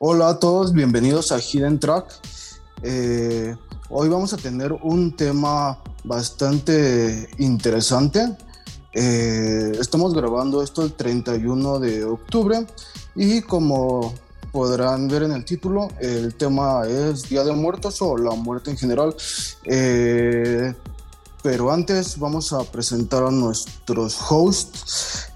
Hola a todos, bienvenidos a Hidden Track. Eh, hoy vamos a tener un tema bastante interesante. Eh, estamos grabando esto el 31 de octubre y como podrán ver en el título, el tema es Día de Muertos o la muerte en general. Eh, pero antes vamos a presentar a nuestros hosts.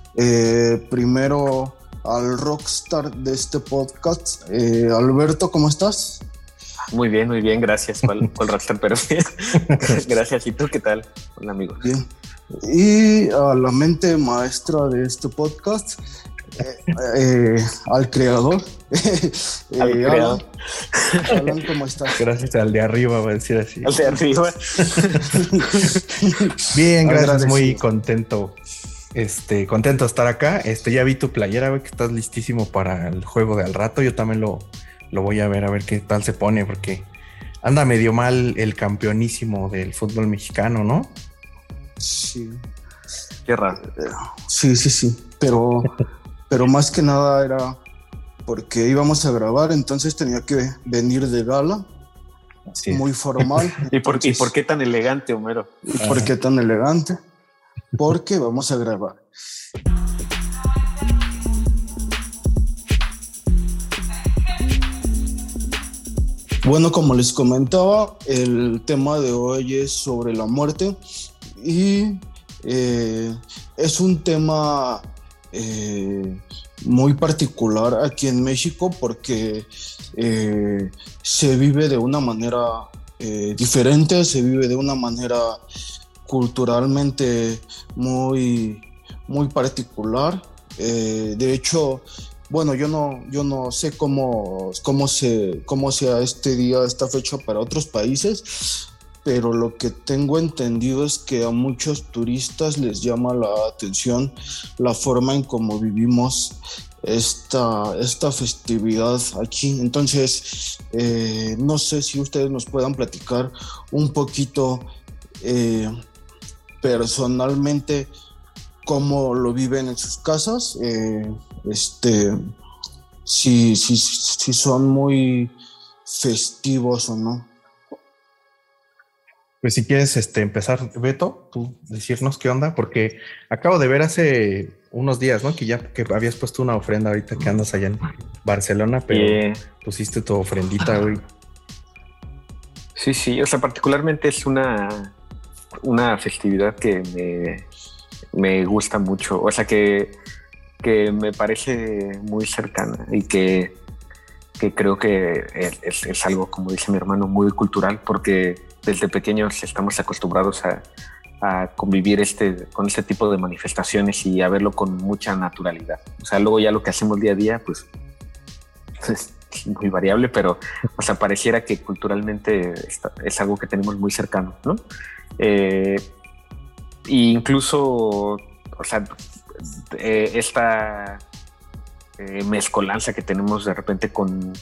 primero al rockstar de este podcast. Eh, Alberto, ¿cómo estás? Muy bien, muy bien, gracias por, el rockstar, pero bien. gracias. ¿Y tú qué tal? Hola, amigo. Bien. Y a la mente maestra de este podcast, eh, eh, al creador. al creador. Alan, ¿cómo estás? Gracias al de arriba, voy a decir así. Al de arriba. bien, gracias, muy contento este, contento de estar acá. Este, ya vi tu playera, que estás listísimo para el juego de al rato. Yo también lo, lo voy a ver, a ver qué tal se pone, porque anda medio mal el campeonísimo del fútbol mexicano, ¿no? Sí. Qué raro. Sí, sí, sí. Pero, pero más que nada era porque íbamos a grabar, entonces tenía que venir de gala. Muy formal. ¿Y, por, ¿Y por qué tan elegante, Homero? ¿Y por qué tan elegante? Porque vamos a grabar. Bueno, como les comentaba, el tema de hoy es sobre la muerte y eh, es un tema eh, muy particular aquí en México porque eh, se vive de una manera diferente, se vive de una manera culturalmente muy, muy particular. Eh, de hecho, bueno, yo no, yo no sé cómo, cómo, se, cómo sea este día, esta fecha para otros países, pero lo que tengo entendido es que a muchos turistas les llama la atención la forma en cómo vivimos esta, esta festividad aquí. Entonces, eh, no sé si ustedes nos puedan platicar un poquito eh, personalmente cómo lo viven en sus casas, eh, este, si, si, si son muy festivos o no. Pues si quieres este, empezar, Beto, tú decirnos qué onda, porque acabo de ver hace unos días, ¿no? Que ya que habías puesto una ofrenda ahorita que andas allá en Barcelona, pero pusiste tu ofrendita hoy. Sí, sí, o sea, particularmente es una una festividad que me, gusta mucho, o sea, que, que, me parece muy cercana y que, creo que es, algo, como dice mi hermano, muy cultural, porque desde pequeños estamos acostumbrados a, convivir este, con este tipo de manifestaciones y a verlo con mucha naturalidad. O sea, luego ya lo que hacemos día a día, pues es muy variable, pero o sea, pareciera que culturalmente es algo que tenemos muy cercano, ¿no? Eh, incluso, o sea, eh, esta eh, mezcolanza que tenemos de repente con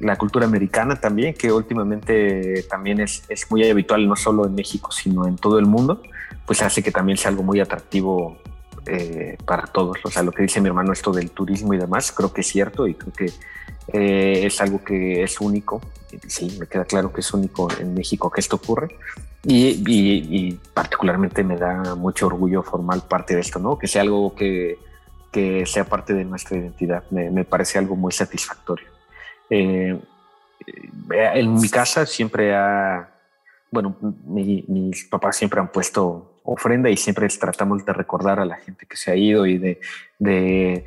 la cultura americana también, que últimamente también es, es, muy habitual, no solo en México, sino en todo el mundo, pues hace que también sea algo muy atractivo eh, para todos. O sea, lo que dice mi hermano, esto del turismo y demás, creo que es cierto y creo que es algo que es único. Sí, me queda claro que es único en México que esto ocurre. Y, particularmente me da mucho orgullo formar parte de esto, ¿no? Que sea algo que, que sea parte de nuestra identidad. Me, me parece algo muy satisfactorio. Eh, en mi casa siempre ha, bueno, mis papás siempre han puesto ofrenda y siempre tratamos de recordar a la gente que se ha ido y de, de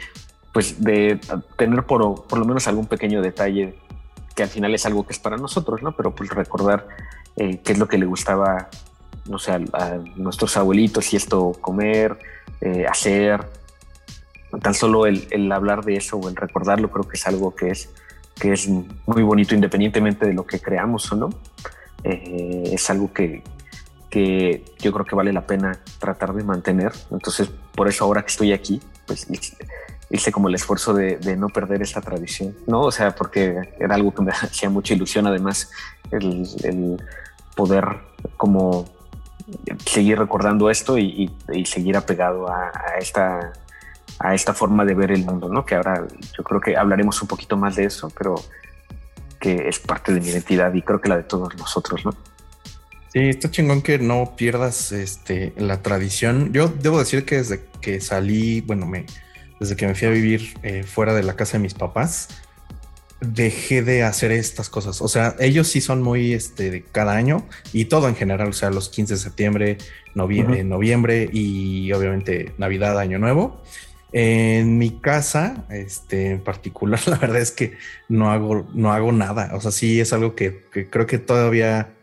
pues de tener por, por, lo menos algún pequeño detalle que al final es algo que es para nosotros, ¿no? Pero pues recordar eh, qué es lo que le gustaba, no sé, a, nuestros abuelitos y esto comer, eh, hacer, tan solo el, el, hablar de eso o el recordarlo creo que es algo que es, que es muy bonito independientemente de lo que creamos o no. Eh, es algo que, que yo creo que vale la pena tratar de mantener. Entonces, por eso ahora que estoy aquí, pues hice como el esfuerzo de, no perder esa tradición, ¿no? O sea, porque era algo que me hacía mucha ilusión, además, el, poder como seguir recordando esto y, seguir apegado a, esta a esta forma de ver el mundo, ¿no? Que ahora yo creo que hablaremos un poquito más de eso, pero que es parte de mi identidad y creo que la de todos nosotros, ¿no? Sí, está chingón que no pierdas este, la tradición. Yo debo decir que desde que salí, bueno, me, desde que me fui a vivir eh, fuera de la casa de mis papás, dejé de hacer estas cosas. O sea, ellos sí son muy este, de cada año y todo en general, o sea, los 15 de septiembre, noviembre, noviembre y obviamente Navidad, Año Nuevo. En mi casa, este, en particular, la verdad es que no hago, no hago nada. O sea, sí es algo que, creo que todavía,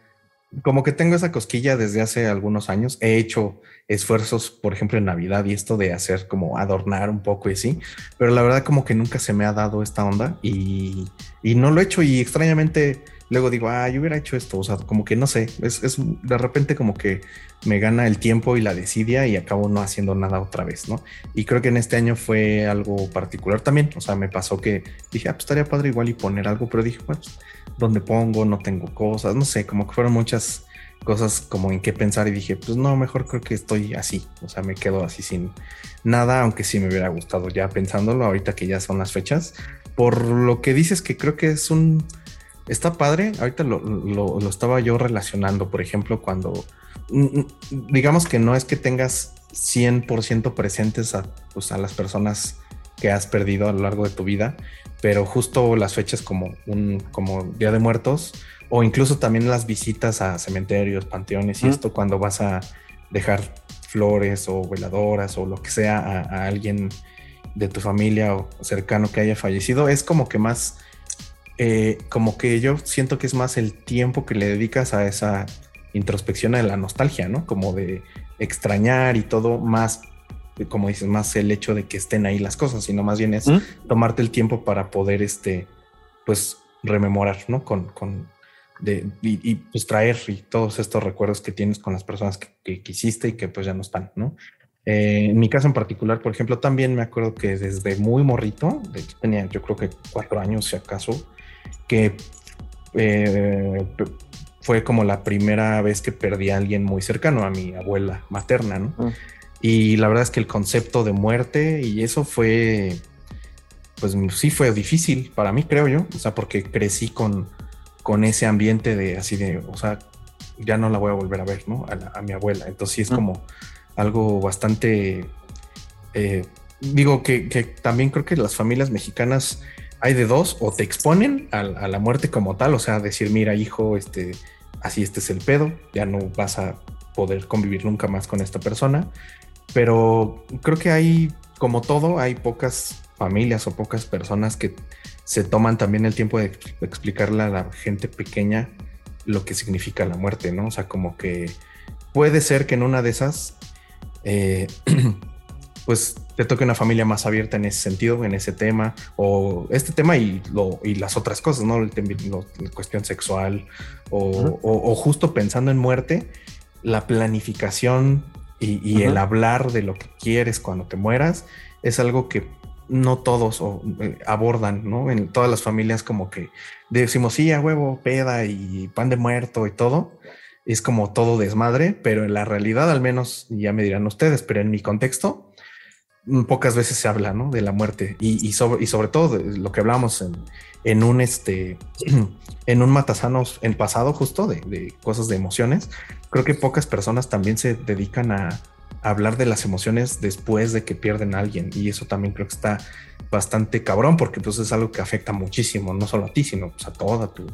como que tengo esa cosquilla desde hace algunos años. He hecho esfuerzos, por ejemplo, en Navidad y esto de hacer como adornar un poco y así, pero la verdad como que nunca se me ha dado esta onda y, y no lo he hecho y extrañamente luego digo, ah, yo hubiera hecho esto, o sea, como que no sé, es, es, de repente como que me gana el tiempo y la desidia y acabo no haciendo nada otra vez, ¿no? Y creo que en este año fue algo particular también, o sea, me pasó que dije, ah, pues estaría padre igual y poner algo, pero dije, pues, ¿dónde pongo? No tengo cosas, no sé, como que fueron muchas cosas como en qué pensar y dije, pues no, mejor creo que estoy así, o sea, me quedo así sin nada, aunque sí me hubiera gustado ya pensándolo ahorita que ya son las fechas, por lo que dices que creo que es un está padre. Ahorita lo, estaba yo relacionando, por ejemplo, cuando mm, mm, digamos que no es que tengas 100% presentes a, pues, a las personas que has perdido a lo largo de tu vida, pero justo las fechas como un como Día de Muertos o incluso también las visitas a cementerios, panteones y esto cuando vas a dejar flores o veladoras o lo que sea a, a alguien de tu familia o cercano que haya fallecido, es como que más eh, como que yo siento que es más el tiempo que le dedicas a esa introspección a la nostalgia, ¿no? Como de extrañar y todo, más, como dices, más el hecho de que estén ahí las cosas, sino más bien es tomarte el tiempo para poder, este, pues, rememorar, ¿no? Con, con de, y, pues traer y todos estos recuerdos que tienes con las personas que, quisiste y que pues ya no están, ¿no? Eh, en mi caso en particular, por ejemplo, también me acuerdo que desde muy morrito, de hecho tenía yo creo que cuatro años si acaso, que eh, fue como la primera vez que perdí a alguien muy cercano, a mi abuela materna, ¿no? Mm. Y la verdad es que el concepto de muerte y eso fue, pues sí fue difícil para mí, creo yo, o sea, porque crecí con, con ese ambiente de así de, o sea, ya no la voy a volver a ver, ¿no? A, mi abuela. Entonces sí es mm. como algo bastante, eh, digo que, que, también creo que las familias mexicanas hay de dos, o te exponen a, la muerte como tal, o sea, decir, mira, hijo, este, así este es el pedo, ya no vas a poder convivir nunca más con esta persona. Pero creo que hay, como todo, hay pocas familias o pocas personas que se toman también el tiempo de explicarle a la gente pequeña lo que significa la muerte, ¿no? O sea, como que puede ser que en una de esas, eh, pues te toque una familia más abierta en ese sentido, en ese tema, o este tema y, lo, y las otras cosas, ¿no? La cuestión sexual, o, justo pensando en muerte, la planificación y, el hablar de lo que quieres cuando te mueras es algo que no todos eh, abordan, ¿no? En todas las familias como que decimos, sí, a huevo, peda y pan de muerto y todo. Es como todo desmadre, pero en la realidad, al menos, ya me dirán ustedes, pero en mi contexto, pocas veces se habla ¿no? de la muerte y, sobre, y sobre todo lo que hablamos en, en, un este en un matasanos en pasado justo de, cosas de emociones creo que pocas personas también se dedican a, hablar de las emociones después de que pierden a alguien y eso también creo que está bastante cabrón porque pues es algo que afecta muchísimo no solo a ti sino pues, a todo tu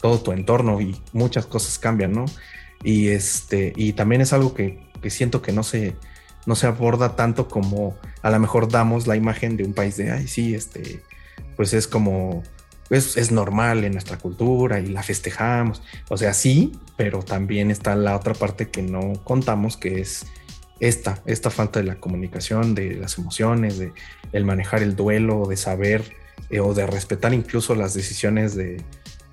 todo tu entorno y muchas cosas cambian no y este y también es algo que, que siento que no se no se aborda tanto como a lo mejor damos la imagen de un país de, ay, sí, este, pues es como, es, es normal en nuestra cultura y la festejamos. O sea, sí, pero también está la otra parte que no contamos, que es esta, esta falta de la comunicación, de las emociones, de el manejar el duelo, de saber eh, o de respetar incluso las decisiones de,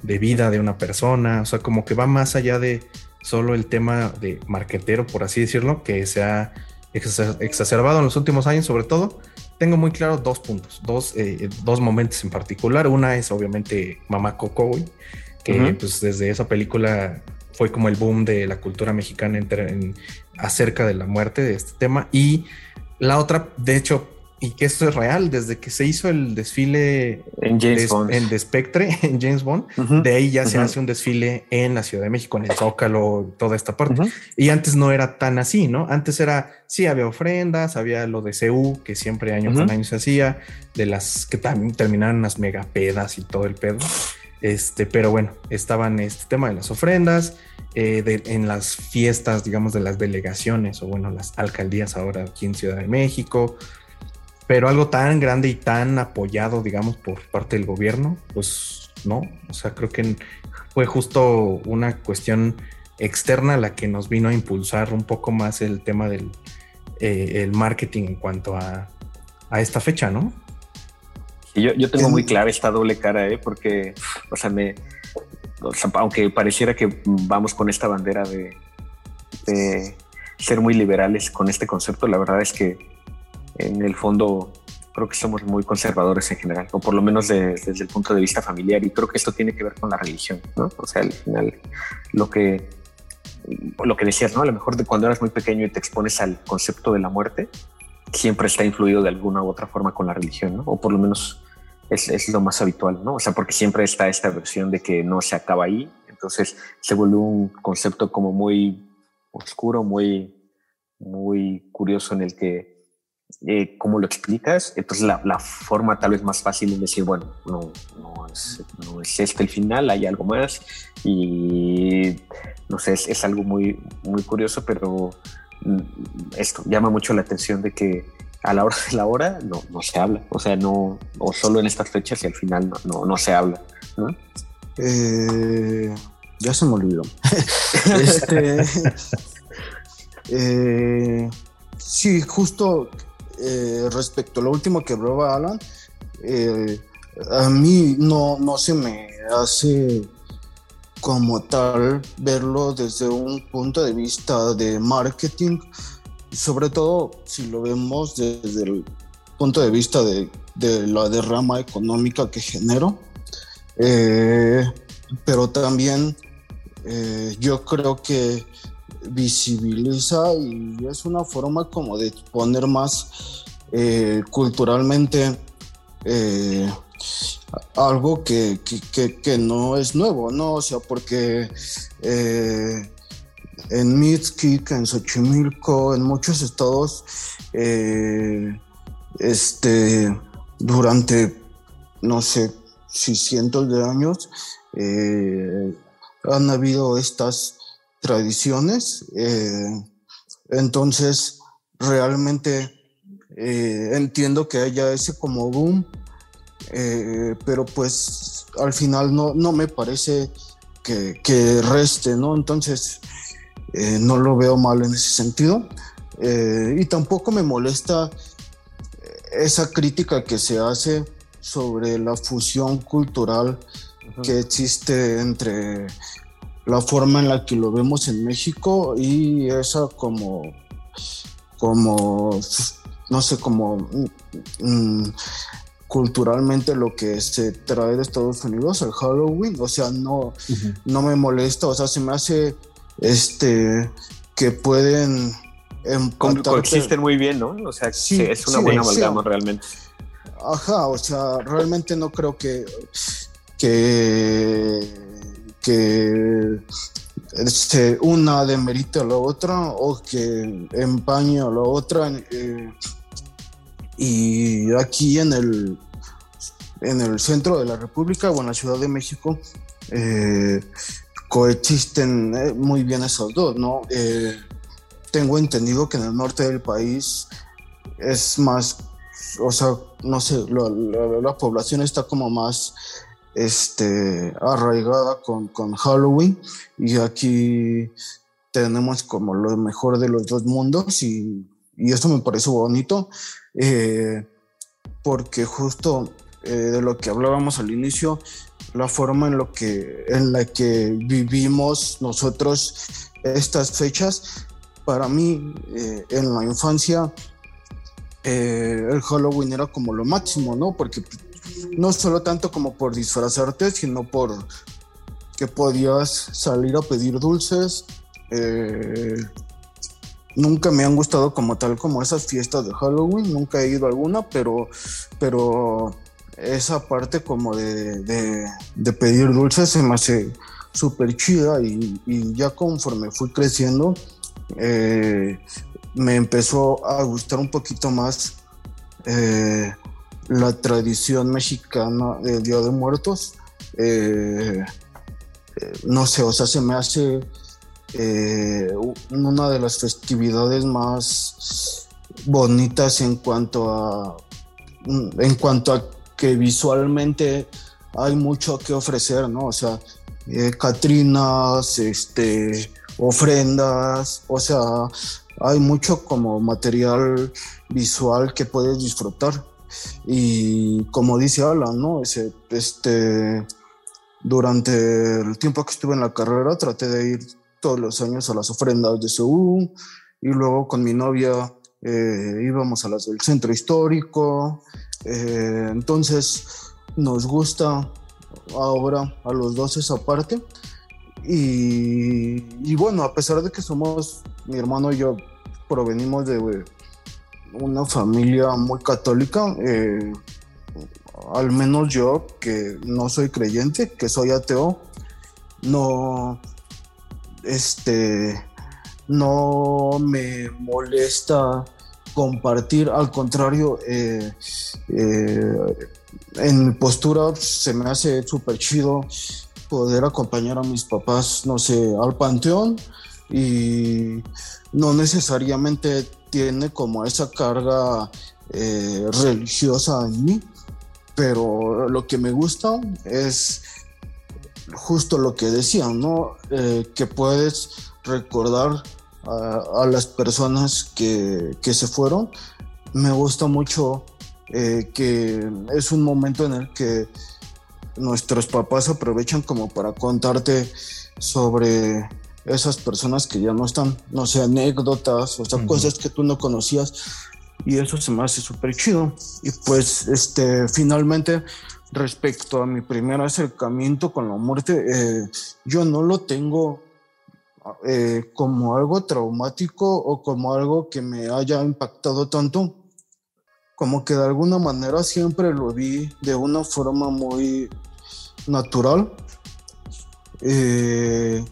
de vida de una persona. O sea, como que va más allá de solo el tema de marquetero, por así decirlo, que sea exacerbado en los últimos años, sobre todo, tengo muy claro dos puntos, dos, eh, dos momentos en particular. Una es obviamente Mamá Coco, que pues desde esa película fue como el boom de la cultura mexicana en, acerca de la muerte de este tema. Y la otra, de hecho, y que esto es real, desde que se hizo el desfile en James de, Bond. en de Spectre, en James Bond, de ahí ya se hace un desfile en la Ciudad de México, en el Zócalo, toda esta parte. Y antes no era tan así, ¿no? Antes era, sí, había ofrendas, había lo de CU, que siempre año con año se hacía, de las que también terminaron las megapedas y todo el pedo. Este, pero bueno, estaban este tema de las ofrendas, eh, en las fiestas, digamos, de las delegaciones o bueno, las alcaldías ahora aquí en Ciudad de México, pero algo tan grande y tan apoyado, digamos, por parte del gobierno, pues no, o sea, creo que fue justo una cuestión externa la que nos vino a impulsar un poco más el tema del eh, el marketing en cuanto a, a esta fecha, ¿no? yo, yo tengo muy clara esta doble cara, ¿eh? porque, o sea, me, aunque pareciera que vamos con esta bandera de, de ser muy liberales con este concepto, la verdad es que en el fondo creo que somos muy conservadores en general, o por lo menos desde el punto de vista familiar, y creo que esto tiene que ver con la religión, ¿no? O sea, al final, lo que, lo que decías, ¿no? A lo mejor de cuando eras muy pequeño y te expones al concepto de la muerte, siempre está influido de alguna u otra forma con la religión, ¿no? O por lo menos es, es lo más habitual, ¿no? O sea, porque siempre está esta versión de que no se acaba ahí, entonces se vuelve un concepto como muy oscuro, muy, muy curioso en el que eh, cómo lo explicas, entonces la, la, forma tal vez más fácil es decir, bueno, no, no, es, no es este el final, hay algo más y no sé, es, es, algo muy, muy curioso, pero mm, esto llama mucho la atención de que a la hora de la hora no, no se habla, o sea, no, o solo en estas fechas y al final no, no, no se habla, ¿no? Eh, ya se me olvidó. este, eh, sí, justo eh, respecto a lo último que hablaba Alan, eh, a mí no, no se me hace como tal verlo desde un punto de vista de marketing, sobre todo si lo vemos desde el punto de vista de, de la derrama económica que genero, eh, pero también yo creo que visibiliza y es una forma como de poner más eh, culturalmente eh, algo que, que, que, no es nuevo, ¿no? O sea, porque eh, en Mitskik, en Xochimilco, en muchos estados, este, durante, no sé, si cientos de años, han habido estas tradiciones. Eh, entonces, realmente eh, entiendo que haya ese como boom, eh, pero pues al final no, no me parece que, que reste, ¿no? Entonces, no lo veo mal en ese sentido. Y tampoco me molesta esa crítica que se hace sobre la fusión cultural uh -huh. que existe entre la forma en la que lo vemos en México y esa como, como no sé, como mm, culturalmente lo que se trae de Estados Unidos, el Halloween, o sea, no, uh -huh. no me molesta, o sea, se me hace este que pueden coexisten muy bien, ¿no? O sea, sí, es una sí, buena amalgama sí. realmente. Ajá, o sea, realmente no creo que que que este, una demerite a la otra o que empañe a la otra. Eh, y aquí en el, en el centro de la República o en la Ciudad de México eh, coexisten eh, muy bien esos dos, ¿no? Eh, tengo entendido que en el norte del país es más, o sea, no sé, la población está como más este, arraigada con, con, Halloween y aquí tenemos como lo mejor de los dos mundos y, y esto me parece bonito eh, porque justo eh, de lo que hablábamos al inicio la forma en, lo que, en la que vivimos nosotros estas fechas para mí eh, en la infancia el Halloween era como lo máximo, ¿no? Porque no solo tanto como por disfrazarte, sino por que podías salir a pedir dulces, eh, nunca me han gustado como tal como esas fiestas de Halloween, nunca he ido a alguna, pero, pero esa parte como de, de, pedir dulces se me hace súper chida y, ya conforme fui creciendo eh, me empezó a gustar un poquito más eh, la tradición mexicana del Día de Muertos. Eh, no sé, o sea, se me hace una de las festividades más bonitas en cuanto a en cuanto a que visualmente hay mucho que ofrecer, ¿no? O sea, eh, catrinas, este, ofrendas, o sea, hay mucho como material visual que puedes disfrutar. Y como dice Alan, ¿no? Ese, este, durante el tiempo que estuve en la carrera traté de ir todos los años a las ofrendas de Seúl y luego con mi novia eh, íbamos a las del centro histórico. Eh, entonces nos gusta ahora a los dos esa parte. Y, bueno, a pesar de que somos, mi hermano y yo provenimos de una familia muy católica, eh, al menos yo, que no soy creyente, que soy ateo, no, este, no me molesta compartir, al contrario, eh, eh, en mi postura se me hace súper chido poder acompañar a mis papás, no sé, al panteón y no necesariamente tiene como esa carga eh, religiosa en mí, pero lo que me gusta es justo lo que decían, ¿no? que puedes recordar a, las personas que, se fueron. Me gusta mucho eh, que es un momento en el que nuestros papás aprovechan como para contarte sobre esas personas que ya no están, no sé, anécdotas, o sea, cosas que tú no conocías y eso se me hace súper chido. Y pues, este, finalmente, respecto a mi primer acercamiento con la muerte, eh, yo no lo tengo eh, como algo traumático o como algo que me haya impactado tanto, como que de alguna manera siempre lo vi de una forma muy natural. Eh,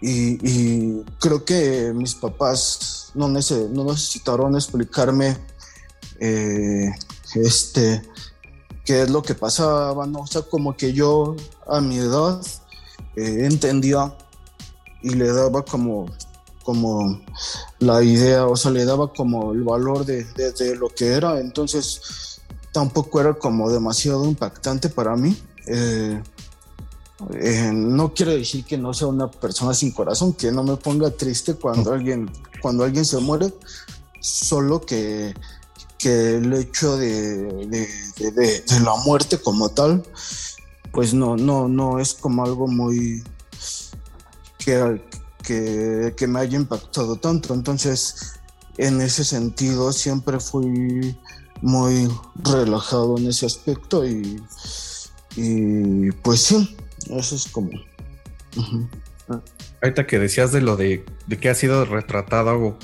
y, creo que mis papás no, necesitaron explicarme eh, este, qué es lo que pasaba, ¿no? O sea, como que yo a mi edad entendía y le daba como, como la idea, o sea, le daba como el valor de, de, lo que era, entonces tampoco era como demasiado impactante para mí. Eh, eh, no quiere decir que no sea una persona sin corazón, que no me ponga triste cuando alguien, cuando alguien se muere, solo que, que el hecho de, la muerte como tal, pues no, no, no es como algo muy, que, que, me haya impactado tanto. Entonces, en ese sentido, siempre fui muy relajado en ese aspecto y pues sí, eso es como... Ahorita que decías de lo de, de que ha sido retratado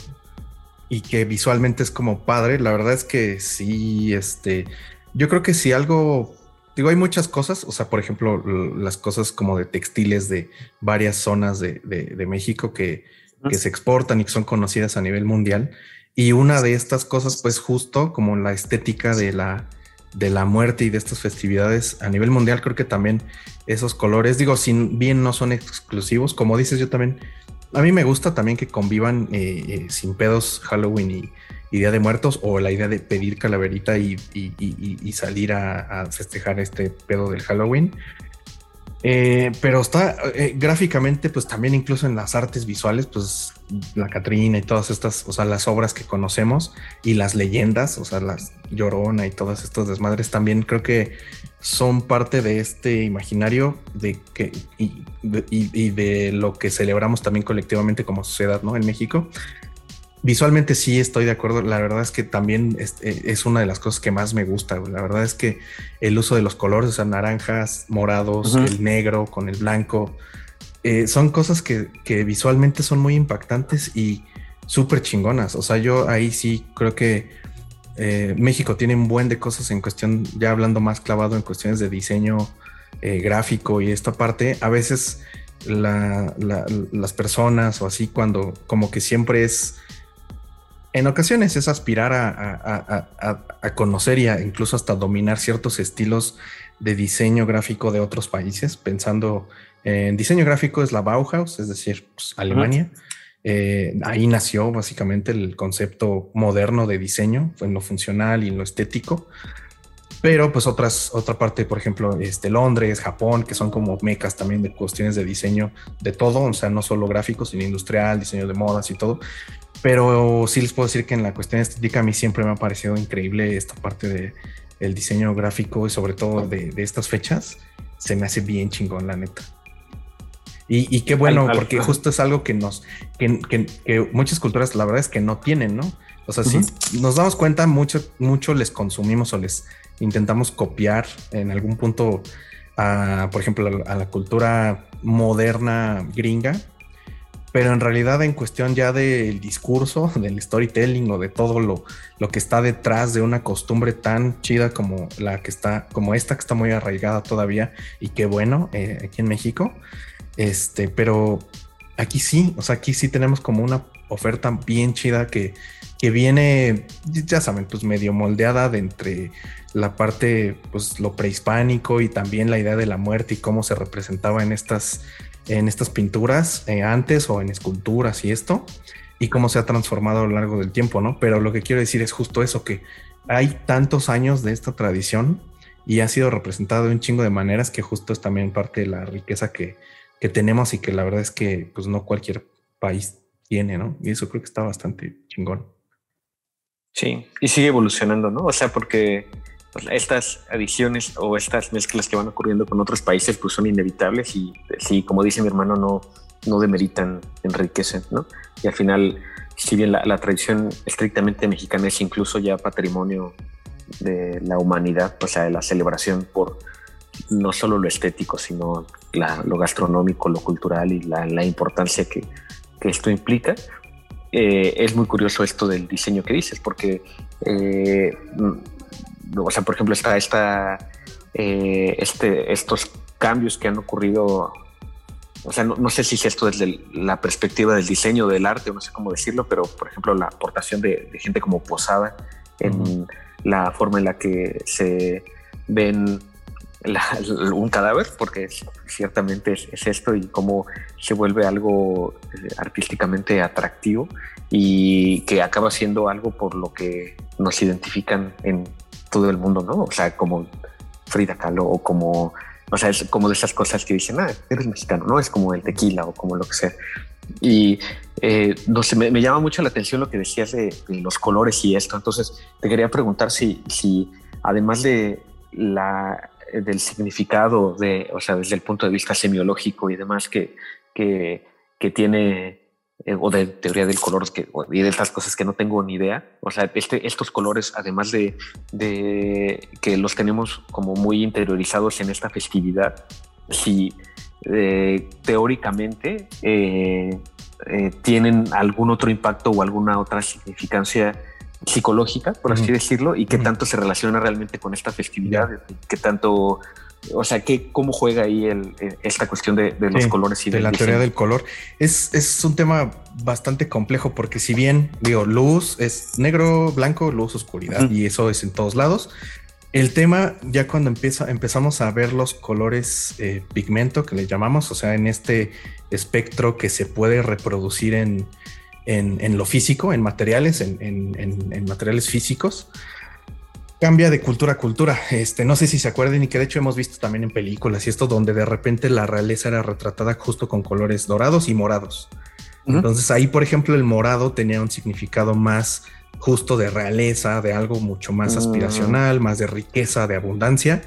y que visualmente es como padre, la verdad es que sí, este, yo creo que si algo Digo, hay muchas cosas, o sea, por ejemplo, las cosas como de textiles de varias zonas de, México que, se exportan y que son conocidas a nivel mundial. Y una de estas cosas, pues justo como la estética de la, de la muerte y de estas festividades a nivel mundial, creo que también esos colores, digo, sin bien no son exclusivos, como dices, yo también, a mí me gusta también que convivan eh, eh, sin pedos Halloween y, Día de Muertos o la idea de pedir calaverita y, salir a, festejar este pedo del Halloween. Eh, pero está eh, gráficamente, pues también incluso en las artes visuales, pues la Catrina y todas estas, o sea, las obras que conocemos y las leyendas, o sea, las Llorona y todas estos desmadres también creo que son parte de este imaginario de que y, y de lo que celebramos también colectivamente como sociedad, ¿no? En México. Visualmente sí estoy de acuerdo. La verdad es que también es, eh, una de las cosas que más me gusta. La verdad es que el uso de los colores, o sea, naranjas, morados, el negro con el blanco, eh, son cosas que, visualmente son muy impactantes y súper chingonas. O sea, yo ahí sí creo que eh, México tiene un buen de cosas en cuestión, ya hablando más clavado en cuestiones de diseño eh, gráfico y esta parte. A veces las personas o así cuando como que siempre es en ocasiones es aspirar a, conocer y incluso hasta dominar ciertos estilos de diseño gráfico de otros países, pensando en diseño gráfico es la Bauhaus, es decir, pues, Alemania. Eh, ahí nació básicamente el concepto moderno de diseño, en lo funcional y en lo estético. Pero pues otras, otra parte, por ejemplo, este, Londres, Japón, que son como mecas también de cuestiones de diseño de todo, o sea, no solo gráficos, sino industrial, diseño de modas y todo. Pero sí les puedo decir que en la cuestión estética a mí siempre me ha parecido increíble esta parte de el diseño gráfico y sobre todo de, estas fechas. Se me hace bien chingón, la neta. Y, qué bueno, porque justo es algo que nos, que, muchas culturas la verdad es que no tienen, ¿no? O sea, si nos damos cuenta, mucho, mucho les consumimos o les intentamos copiar en algún punto, a, por ejemplo, a la cultura moderna gringa, pero en realidad en cuestión ya del discurso, del storytelling o de todo lo, lo que está detrás de una costumbre tan chida como la que está, como esta que está muy arraigada todavía y qué bueno eh, aquí en México, este, pero aquí sí, o sea, aquí sí tenemos como una oferta bien chida que, que viene, ya saben, pues medio moldeada de entre la parte, pues lo prehispánico y también la idea de la muerte y cómo se representaba en estas en estas pinturas eh, antes o en esculturas y esto, y cómo se ha transformado a lo largo del tiempo, ¿no? Pero lo que quiero decir es justo eso, que hay tantos años de esta tradición y ha sido representado de un chingo de maneras que justo es también parte de la riqueza que, que tenemos y que la verdad es que pues no cualquier país tiene, ¿no? Y eso creo que está bastante chingón. Sí, y sigue evolucionando, ¿no? O sea, porque pues, estas adiciones o estas mezclas que van ocurriendo con otros países pues son inevitables y sí, como dice mi hermano, no, no demeritan, enriquecen, ¿no? Y al final, si bien la, tradición estrictamente mexicana es incluso ya patrimonio de la humanidad, o sea, de la celebración por no solo lo estético, sino lo gastronómico, lo cultural y la, importancia que, que, esto implica. Eh, es muy curioso esto del diseño que dices, porque eh, o sea, por ejemplo, está esta, eh, este, estos cambios que han ocurrido, o sea, no, sé si es esto desde la perspectiva del diseño del arte, o no sé cómo decirlo, pero por ejemplo, la aportación de, gente como Posada en la forma en la que se ven un cadáver, porque ciertamente es, esto y cómo se vuelve algo eh, artísticamente atractivo y que acaba siendo algo por lo que nos identifican en todo el mundo, ¿no? O sea, como Frida Kahlo o como, o sea, es como de esas cosas que dicen, ah, eres mexicano, ¿no? Es como el tequila o como lo que sea. Y eh, no sé, me, llama mucho la atención lo que decías de, los colores y esto. Entonces, te quería preguntar si, si además de la, del significado de, o sea, desde el punto de vista semiológico y demás que, que, que tiene eh, o de teoría del color que, y de estas cosas que no tengo ni idea. O sea, este, estos colores, además de, de que los tenemos como muy interiorizados en esta festividad, si eh, teóricamente eh, tienen algún otro impacto o alguna otra significancia psicológica, por así decirlo, y qué tanto se relaciona realmente con esta festividad, qué tanto o sea, ¿qué, ¿cómo juega ahí el, esta cuestión de, los colores y de la teoría del color? Es, es, un tema bastante complejo porque si bien digo luz es negro, blanco, luz, oscuridad y eso es en todos lados. El tema ya cuando empieza, empezamos a ver los colores eh, pigmento que le llamamos, o sea, en este espectro que se puede reproducir en, en, en lo físico, en materiales, en, en materiales físicos cambia de cultura a cultura. Este, no sé si se acuerden y que de hecho hemos visto también en películas y esto donde de repente la realeza era retratada justo con colores dorados y morados. Entonces ahí, por ejemplo, el morado tenía un significado más justo de realeza, de algo mucho más mm. aspiracional, más de riqueza, de abundancia.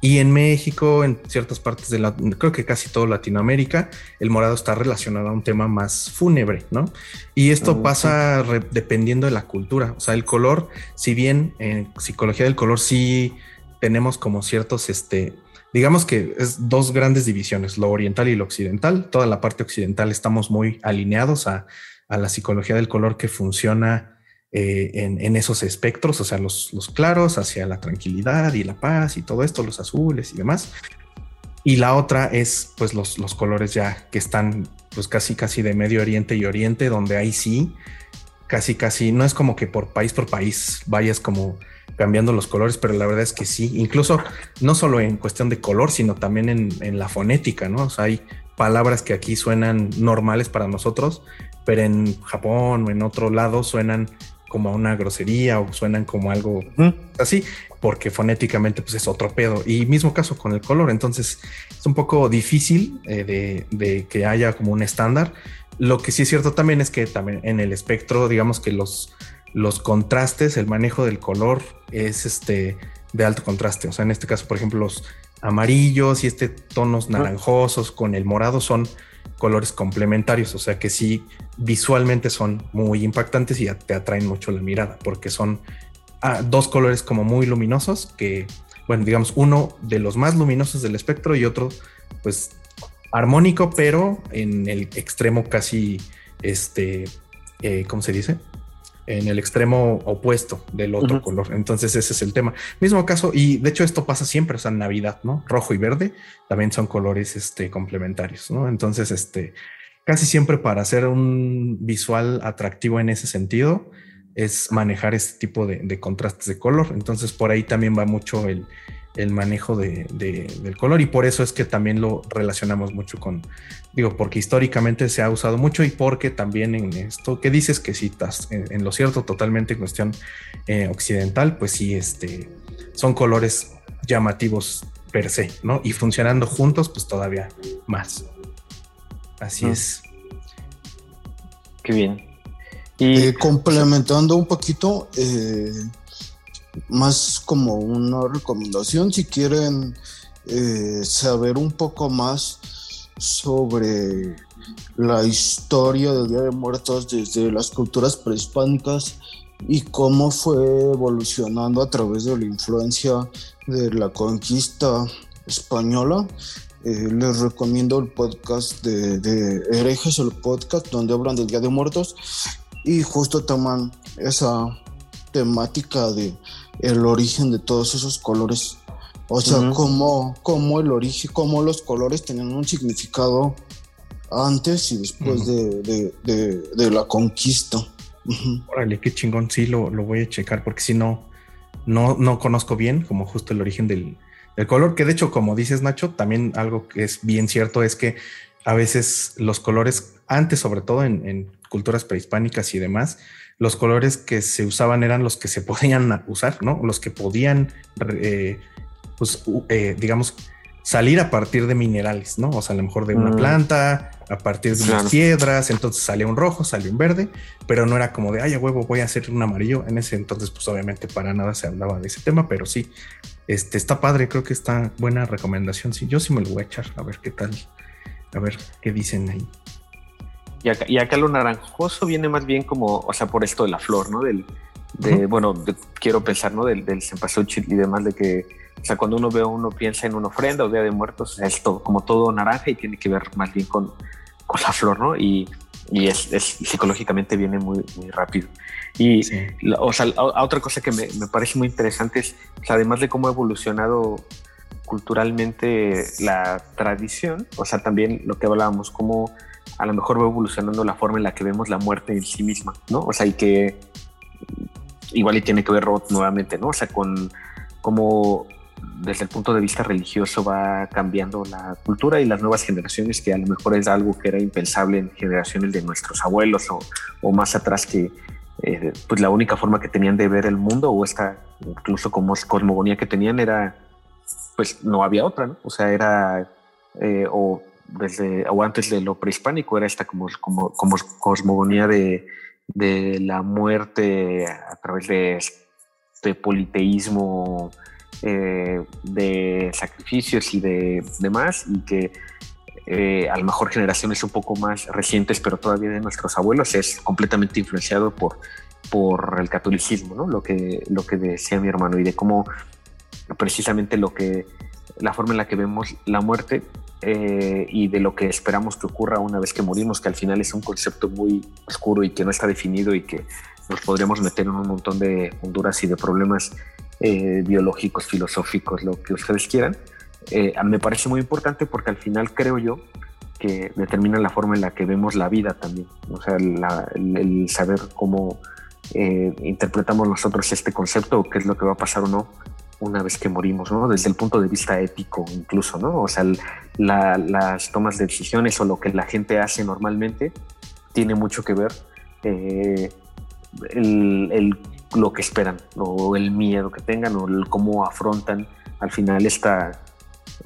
Y en México, en ciertas partes de la, creo que casi todo Latinoamérica, el morado está relacionado a un tema más fúnebre, ¿no? Y esto ah, pasa dependiendo de la cultura. O sea, el color, si bien en psicología del color sí tenemos como ciertos este, digamos que es dos grandes divisiones, lo oriental y lo occidental. Toda la parte occidental estamos muy alineados a, la psicología del color que funciona eh, en, esos espectros, o sea, los, claros hacia la tranquilidad y la paz y todo esto, los azules y demás. Y la otra es pues los, los colores ya que están pues casi casi de Medio Oriente y Oriente, donde ahí sí, casi casi, no es como que por país por país vayas como cambiando los colores, pero la verdad es que sí, incluso no solo en cuestión de color, sino también en, la fonética, ¿no? O sea, hay palabras que aquí suenan normales para nosotros, pero en Japón o en otro lado suenan como una grosería o suenan como algo así, porque fonéticamente pues es otro pedo. Y mismo caso con el color, entonces es un poco difícil eh, de, de, que haya como un estándar. Lo que sí es cierto también es que también en el espectro, digamos que los, los contrastes, el manejo del color es este de alto contraste. O sea, en este caso, por ejemplo, los amarillos y este tonos naranjosos con el morado son colores complementarios. O sea que sí, visualmente son muy impactantes y te atraen mucho la mirada porque son ah, dos colores como muy luminosos que, bueno, digamos, uno de los más luminosos del espectro y otro, pues, armónico, pero en el extremo casi, este, eh, ¿cómo se dice? En el extremo opuesto del otro color. Entonces ese es el tema. Mismo caso, y de hecho esto pasa siempre, o sea, en Navidad, ¿no? Rojo y verde también son colores este, complementarios, ¿no? Entonces, este, casi siempre para hacer un visual atractivo en ese sentido es manejar este tipo de, de contrastes de color. Entonces por ahí también va mucho el, el manejo de, del color y por eso es que también lo relacionamos mucho con, digo, porque históricamente se ha usado mucho y porque también en esto que dices que citas en, lo cierto totalmente en cuestión eh, occidental, pues sí, este, son colores llamativos per se, ¿no? Y funcionando juntos, pues todavía más. Así mm. es. Qué bien. Y eh, complementando un poquito, eh, más como una recomendación si quieren eh, saber un poco más sobre la historia del Día de Muertos desde las culturas prehispánicas y cómo fue evolucionando a través de la influencia de la conquista española. Eh, les recomiendo el podcast de, de Herejes, el podcast donde hablan del Día de Muertos y justo toman esa temática de el origen de todos esos colores. O sea, cómo, el origen, cómo los colores tenían un significado antes y después de, la conquista. Órale, qué chingón, sí, lo, voy a checar porque si no, no, no conozco bien como justo el origen del, color, que de hecho, como dices Nacho, también algo que es bien cierto es que a veces los colores, antes sobre todo en, en culturas prehispánicas y demás, los colores que se usaban eran los que se podían usar, ¿no? Los que podían, eh, pues, eh, digamos, salir a partir de minerales, ¿no? O sea, a lo mejor de una mm. planta, a partir de unas piedras, entonces salía un rojo, salió un verde, pero no era como de, ay, a huevo, voy a hacer un amarillo. En ese entonces, pues obviamente para nada se hablaba de ese tema, pero sí, este está padre, creo que está buena recomendación. Sí, yo sí me lo voy a echar, a ver qué tal, a ver qué dicen ahí. Y acá, lo naranjoso viene más bien como, o sea, por esto de la flor, ¿no? Del, de, bueno, quiero pensar, ¿no? Del, del cempasúchil y demás, de que, o sea, cuando uno ve, uno piensa en una ofrenda o Día de Muertos, es todo, como todo naranja y tiene que ver más bien con, con la flor, ¿no? Y, y es, psicológicamente viene muy, muy rápido. Y, o sea, otra cosa que me, me, parece muy interesante es, además de cómo ha evolucionado culturalmente la tradición, o sea, también lo que hablábamos, cómo a lo mejor va evolucionando la forma en la que vemos la muerte en sí misma, ¿no? O sea, y que igual y tiene que ver nuevamente, ¿no? O sea, con cómo desde el punto de vista religioso va cambiando la cultura y las nuevas generaciones, que a lo mejor es algo que era impensable en generaciones de nuestros abuelos o, más atrás que eh, pues la única forma que tenían de ver el mundo o esta incluso como cosmogonía que tenían era pues no había otra, ¿no? O sea, era eh, o desde o antes de lo prehispánico era esta como, como, como cosmogonía de, de, la muerte a través de este politeísmo eh, de sacrificios y de demás y que eh, a lo mejor generaciones un poco más recientes pero todavía de nuestros abuelos es completamente influenciado por, por el catolicismo, ¿no? lo, que, lo que decía mi hermano y de cómo precisamente lo que la forma en la que vemos la muerte eh, y de lo que esperamos que ocurra una vez que morimos, que al final es un concepto muy oscuro y que no está definido y que nos podríamos meter en un montón de honduras y de problemas eh, biológicos, filosóficos, lo que ustedes quieran. Eh, me parece muy importante porque al final creo yo que determina la forma en la que vemos la vida también. O sea, el, saber cómo interpretamos nosotros este concepto qué es lo que va a pasar o no una vez que morimos, ¿no? Desde el punto de vista ético incluso, ¿no? O sea, las tomas de decisiones o lo que la gente hace normalmente tiene mucho que ver eh, el, lo que esperan o el miedo que tengan o el cómo afrontan al final esta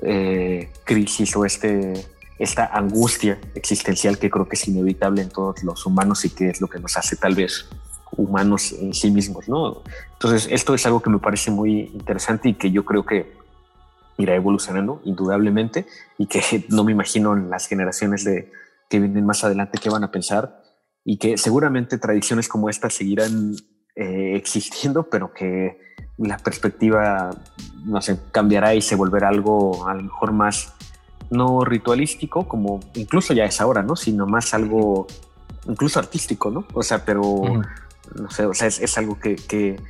eh, crisis o este, esta angustia existencial que creo que es inevitable en todos los humanos y que es lo que nos hace tal vez humanos en sí mismos, ¿no? Entonces, esto es algo que me parece muy interesante y que yo creo que irá evolucionando indudablemente y que no me imagino en las generaciones de que vienen más adelante qué van a pensar y que seguramente tradiciones como esta seguirán eh, existiendo, pero que la perspectiva, no sé, cambiará y se volverá algo a lo mejor más no ritualístico, como incluso ya es ahora, ¿no? Sino más algo incluso artístico, ¿no? O sea, pero no sé, o sea, es, algo que, que,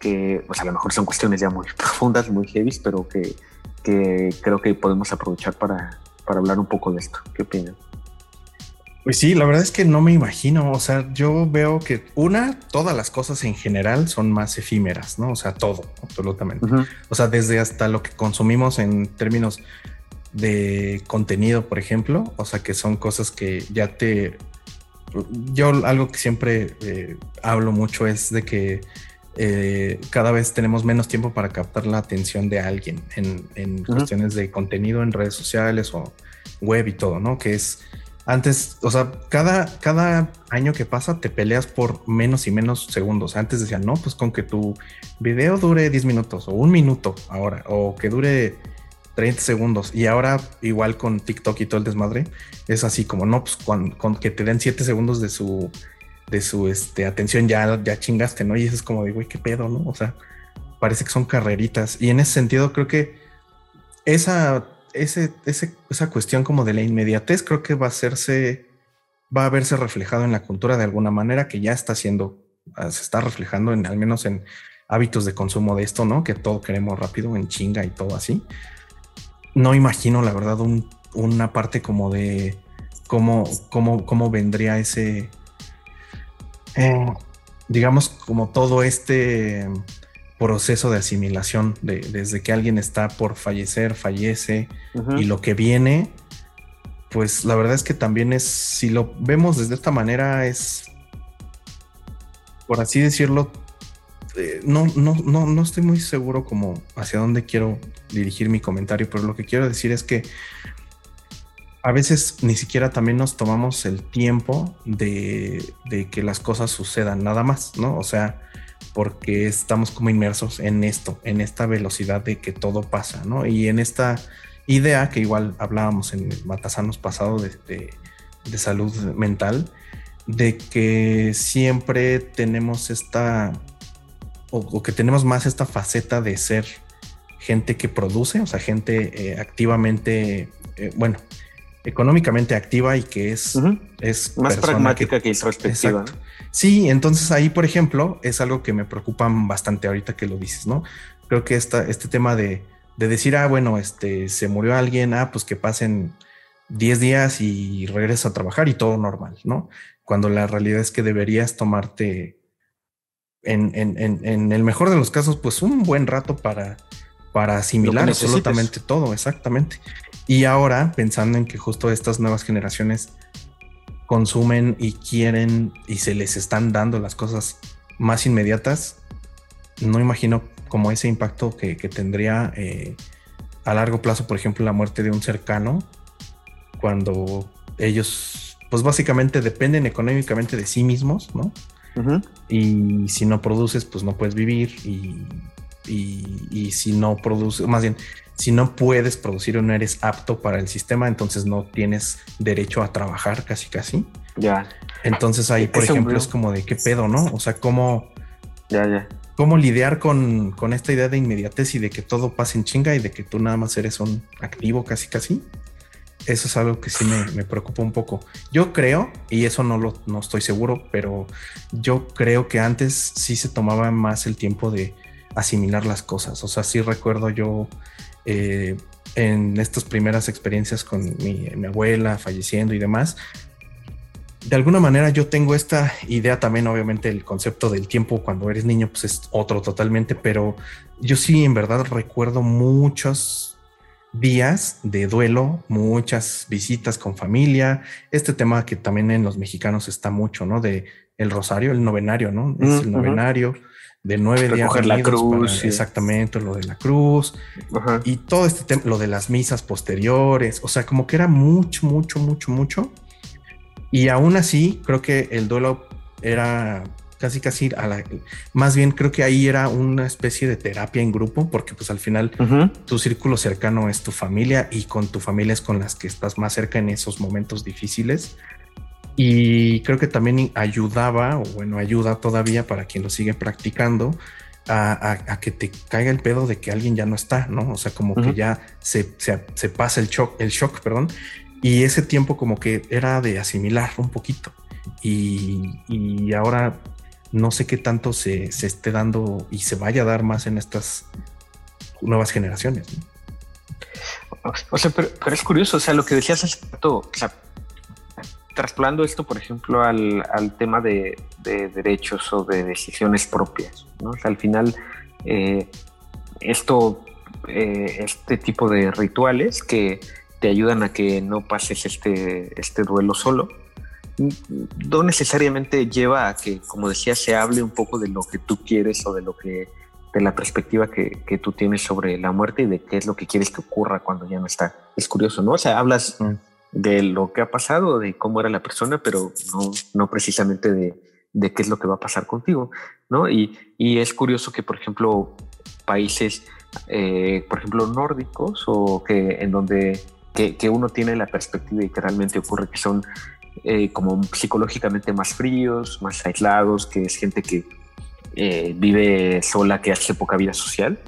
que, a lo mejor son cuestiones ya muy profundas, muy heavy, pero que, que creo que podemos aprovechar para, para hablar un poco de esto. ¿Qué opinan? Pues sí, la verdad es que no me imagino, o sea, yo veo que una, todas las cosas en general son más efímeras, ¿no? O sea, todo, absolutamente. O sea, desde hasta lo que consumimos en términos de contenido, por ejemplo, o sea, que son cosas que ya te yo algo que siempre eh, hablo mucho es de que eh, cada vez tenemos menos tiempo para captar la atención de alguien en, cuestiones de contenido en redes sociales o web y todo, ¿no? Que es antes, o sea, cada, cada año que pasa te peleas por menos y menos segundos. Antes decían, no, pues con que tu video dure 10 minutos o un minuto ahora, o que dure 30 segundos. Y ahora, igual con TikTok y todo el desmadre, es así como no, pues con, que te den 7 segundos de su de su este, atención, ya, ya chingaste, ¿no? Y eso es como de, güey, qué pedo, ¿no? O sea, parece que son carreritas. Y en ese sentido, creo que esa, ese, esa cuestión como de la inmediatez, creo que va a hacerse, va a verse reflejado en la cultura de alguna manera que ya está siendo, ah, se está reflejando en, al menos en hábitos de consumo de esto, ¿no? Que todo queremos rápido, en chinga y todo así no imagino, la verdad, una parte como de cómo, cómo, cómo vendría ese, eh, digamos, como todo este proceso de asimilación, de, desde que alguien está por fallecer, fallece, y lo que viene, pues la verdad es que también es, si lo vemos desde esta manera, es, por así decirlo, eh, no, no, no, no estoy muy seguro como hacia dónde quiero dirigir mi comentario, pero lo que quiero decir es que a veces ni siquiera también nos tomamos el tiempo de, que las cosas sucedan nada más, ¿no? O sea, porque estamos como inmersos en esto, en esta velocidad de que todo pasa, ¿no? Y en esta idea que igual hablábamos en Matasanos pasado de, de salud mental, de que siempre tenemos esta o, que tenemos más esta faceta de ser gente que produce, o sea, gente eh, activamente, eh, bueno, económicamente activa y que es, es más pragmática que, introspectiva. Sí, entonces ahí, por ejemplo, es algo que me preocupa bastante ahorita que lo dices, ¿no? Creo que esta, este tema de, de decir, ah, bueno, este, se murió alguien, ah, pues que pasen 10 días y regresas a trabajar y todo normal, ¿no? Cuando la realidad es que deberías tomarte en, el mejor de los casos, pues un buen rato para, para asimilar absolutamente todo, exactamente. Y ahora, pensando en que justo estas nuevas generaciones consumen y quieren y se les están dando las cosas más inmediatas, no imagino como ese impacto que, tendría eh, a largo plazo, por ejemplo, la muerte de un cercano, cuando ellos, pues básicamente dependen económicamente de sí mismos, ¿no? Y si no produces, pues no puedes vivir. Y, y, si no produces, más bien, si no puedes producir o no eres apto para el sistema, entonces no tienes derecho a trabajar casi casi. Ya. Entonces ahí, por ejemplo, es como de qué pedo, ¿no? O sea, cómo. Ya, ya. cómo lidiar con, esta idea de inmediatez y de que todo pase en chinga y de que tú nada más eres un activo casi casi. Eso es algo que sí me, preocupa un poco. Yo creo, y eso no lo no estoy seguro, pero yo creo que antes sí se tomaba más el tiempo de asimilar las cosas. O sea, sí recuerdo yo eh, en estas primeras experiencias con mi, mi abuela falleciendo y demás, de alguna manera yo tengo esta idea también, obviamente el concepto del tiempo cuando eres niño pues es otro totalmente, pero yo sí en verdad recuerdo muchos días de duelo, muchas visitas con familia, este tema que también en los mexicanos está mucho, ¿no? De el rosario, el novenario, ¿no? Es el novenario de nueve días. la cruz. Exactamente, lo de la cruz y todo este tema, lo de las misas posteriores, o sea, como que era mucho, mucho, mucho, mucho y aún así, creo que el duelo era casi casi a la más bien creo que ahí era una especie de terapia en grupo porque pues al final tu círculo cercano es tu familia y con tu familia es con las que estás más cerca en esos momentos difíciles y creo que también ayudaba o bueno ayuda todavía para quien lo sigue practicando a, que te caiga el pedo de que alguien ya no está, ¿no? O sea, como que ya se, se, se, pasa el shock, el shock, perdón, y ese tiempo como que era de asimilar un poquito. Y, ahora no sé qué tanto se, esté dando y se vaya a dar más en estas nuevas generaciones. O sea, pero, es curioso, o sea, lo que decías hace rato, o sea, trasplando esto, por ejemplo, al, tema de, derechos o de decisiones propias, ¿no? O sea, al final, eh, esto, eh, este tipo de rituales que te ayudan a que no pases este, este duelo solo. No necesariamente lleva a que, como decía, se hable un poco de lo que tú quieres o de lo que de la perspectiva que, que, tú tienes sobre la muerte y de qué es lo que quieres que ocurra cuando ya no está. Es curioso, ¿no? O sea, hablas de lo que ha pasado, de cómo era la persona, pero no, no precisamente de, de, qué es lo que va a pasar contigo, ¿no? Y, y es curioso que, por ejemplo, países, eh, por ejemplo, nórdicos o que en donde que, uno tiene la perspectiva y que realmente ocurre que son eh, como psicológicamente más fríos, más aislados, que es gente que eh, vive sola, que hace poca vida social.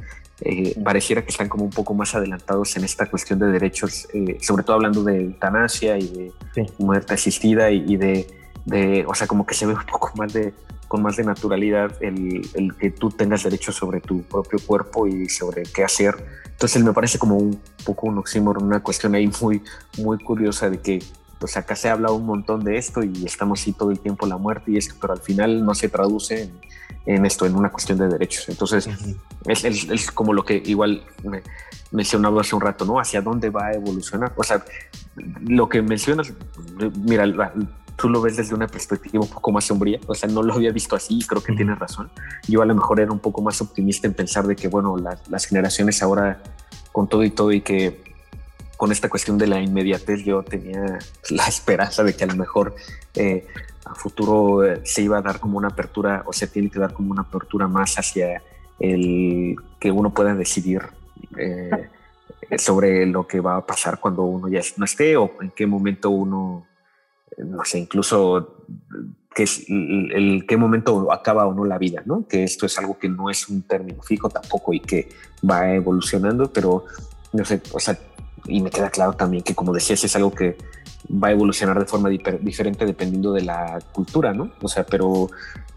Eh, pareciera que están como un poco más adelantados en esta cuestión de derechos, sobre todo hablando de eutanasia y de muerte asistida y, de, de, o sea, como que se ve un poco más de, con más de naturalidad el, el, que tú tengas derecho sobre tu propio cuerpo y sobre qué hacer. Entonces me parece como un poco un oxímoron, una cuestión ahí muy, muy curiosa de que pues acá se habla un montón de esto y estamos así todo el tiempo la muerte y esto, pero al final no se traduce en, esto, en una cuestión de derechos. Entonces es, es, como lo que igual me mencionaba hace un rato, ¿no? ¿Hacia dónde va a evolucionar? O sea, lo que mencionas, mira, tú lo ves desde una perspectiva un poco más sombría, o sea, no lo había visto así y creo que tienes razón. Yo a lo mejor era un poco más optimista en pensar de que, bueno, las generaciones ahora con todo y todo y que con esta cuestión de la inmediatez yo tenía la esperanza de que a lo mejor eh, a futuro eh, se iba a dar como una apertura o se tiene que dar como una apertura más hacia el que uno pueda decidir eh, sobre lo que va a pasar cuando uno ya no esté o en qué momento uno no sé, incluso que es el, qué momento acaba o no la vida, ¿no? Que esto es algo que no es un término fijo tampoco y que va evolucionando, pero no sé, o sea, y me queda claro también que como decías es algo que va a evolucionar de forma diferente dependiendo de la cultura, ¿no? O sea, pero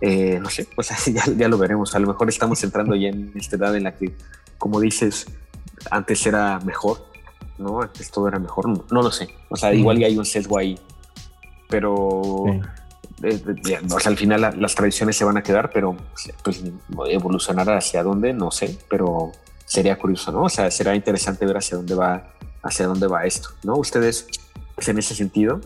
eh, no sé, pues ya, ya lo veremos. A lo mejor estamos entrando ya en esta edad en la que, como dices, antes era mejor, ¿no? Antes todo era mejor, no, lo sé. O sea, igual ya hay un sesgo ahí pero eh, al final las tradiciones se van a quedar, pero pues, evolucionar hacia dónde, no sé, pero sería curioso, ¿no? O sea, será interesante ver hacia dónde va, hacia dónde va esto, ¿no? Ustedes, pues, en ese sentido,